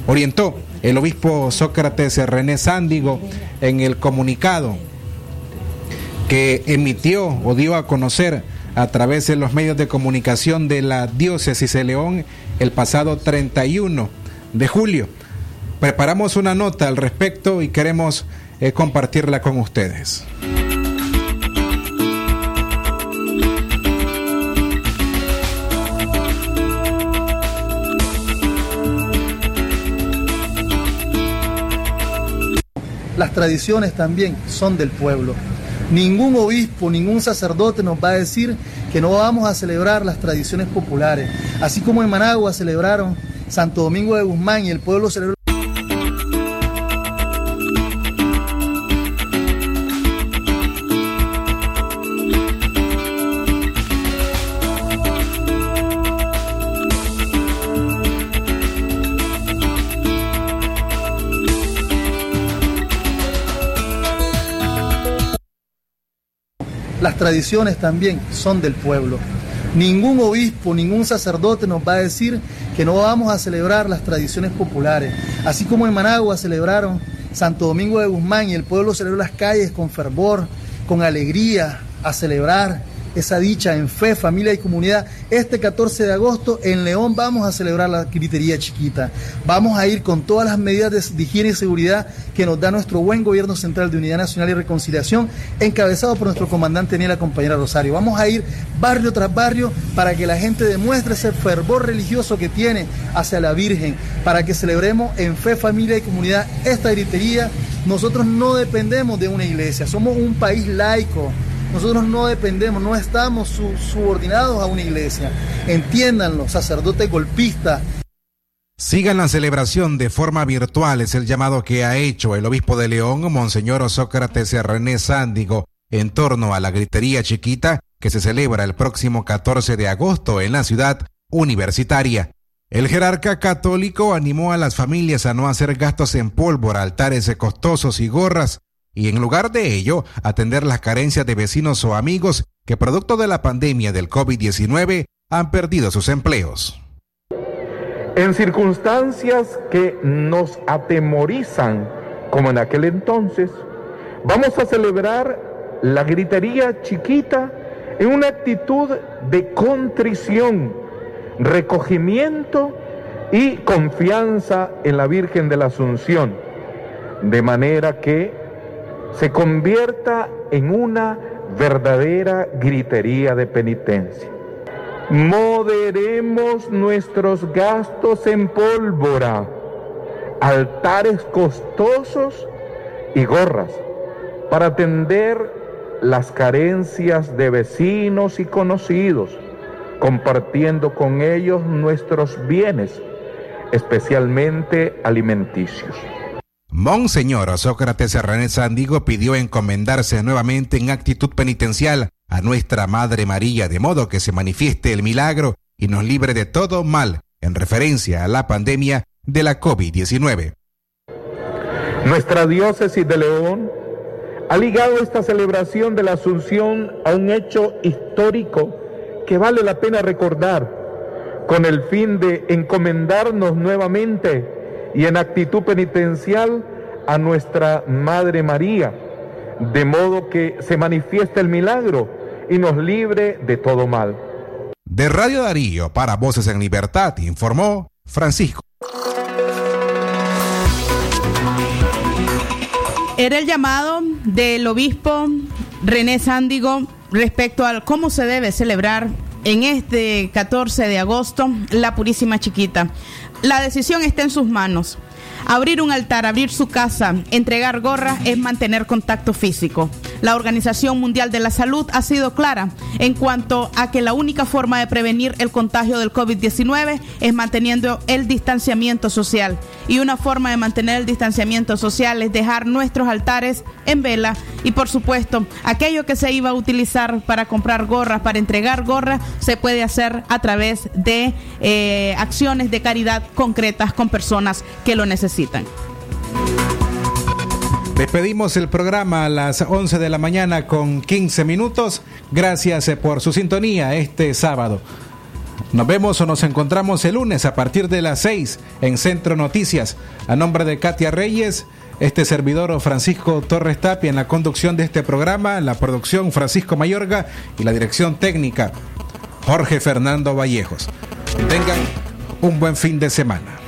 orientó el obispo Sócrates René Sándigo en el comunicado que emitió o dio a conocer a través de los medios de comunicación de la diócesis de León el pasado 31 de julio. Preparamos una nota al respecto y queremos eh, compartirla con ustedes. Las tradiciones también son del pueblo. Ningún obispo, ningún sacerdote nos va a decir que no vamos a celebrar las tradiciones populares. Así como en Managua celebraron Santo Domingo de Guzmán y el pueblo celebró tradiciones también son del pueblo. Ningún obispo, ningún sacerdote nos va a decir que no vamos a celebrar las tradiciones populares. Así como en Managua celebraron Santo Domingo de Guzmán y el pueblo celebró las calles con fervor, con alegría, a celebrar esa dicha en fe, familia y comunidad. Este 14 de agosto en León vamos a celebrar la gritería chiquita. Vamos a ir con todas las medidas de higiene y seguridad que nos da nuestro buen gobierno central de Unidad Nacional y Reconciliación, encabezado por nuestro comandante ni la compañera Rosario. Vamos a ir barrio tras barrio para que la gente demuestre ese fervor religioso que tiene hacia la Virgen, para que celebremos en fe, familia y comunidad esta gritería. Nosotros no dependemos de una iglesia, somos un país laico. Nosotros no dependemos, no estamos subordinados a una iglesia. Entiéndanlo, sacerdote golpista. Sigan la celebración de forma virtual, es el llamado que ha hecho el obispo de León, Monseñor Sócrates René Sándigo, en torno a la gritería chiquita que se celebra el próximo 14 de agosto en la ciudad universitaria. El jerarca católico animó a las familias a no hacer gastos en pólvora, altares costosos y gorras, y en lugar de ello, atender las carencias de vecinos o amigos que producto de la pandemia del COVID-19 han perdido sus empleos. En circunstancias que nos atemorizan, como en aquel entonces, vamos a celebrar la gritería chiquita en una actitud de contrición, recogimiento y confianza en la Virgen de la Asunción, de manera que se convierta en una verdadera gritería de penitencia. Moderemos nuestros gastos en pólvora, altares costosos y gorras para atender las carencias de vecinos y conocidos, compartiendo con ellos nuestros bienes, especialmente alimenticios. Monseñor Sócrates René Sandigo pidió encomendarse nuevamente en actitud penitencial a nuestra Madre María, de modo que se manifieste el milagro y nos libre de todo mal en referencia a la pandemia de la COVID-19. Nuestra diócesis de León ha ligado esta celebración de la Asunción a un hecho histórico que vale la pena recordar, con el fin de encomendarnos nuevamente y en actitud penitencial a nuestra Madre María, de modo que se manifieste el milagro y nos libre de todo mal. De Radio Darío para Voces en Libertad informó Francisco. Era el llamado del obispo René Sándigo respecto al cómo se debe celebrar en este 14 de agosto la Purísima Chiquita. La decisión está en sus manos. Abrir un altar, abrir su casa, entregar gorras es mantener contacto físico. La Organización Mundial de la Salud ha sido clara en cuanto a que la única forma de prevenir el contagio del COVID-19 es manteniendo el distanciamiento social. Y una forma de mantener el distanciamiento social es dejar nuestros altares en vela y por supuesto aquello que se iba a utilizar para comprar gorras, para entregar gorras, se puede hacer a través de eh, acciones de caridad concretas con personas que lo necesitan. Despedimos el programa a las 11 de la mañana con 15 minutos. Gracias eh, por su sintonía este sábado. Nos vemos o nos encontramos el lunes a partir de las 6 en Centro Noticias. A nombre de Katia Reyes, este servidor Francisco Torres Tapia en la conducción de este programa, la producción Francisco Mayorga y la dirección técnica Jorge Fernando Vallejos. Tengan un buen fin de semana.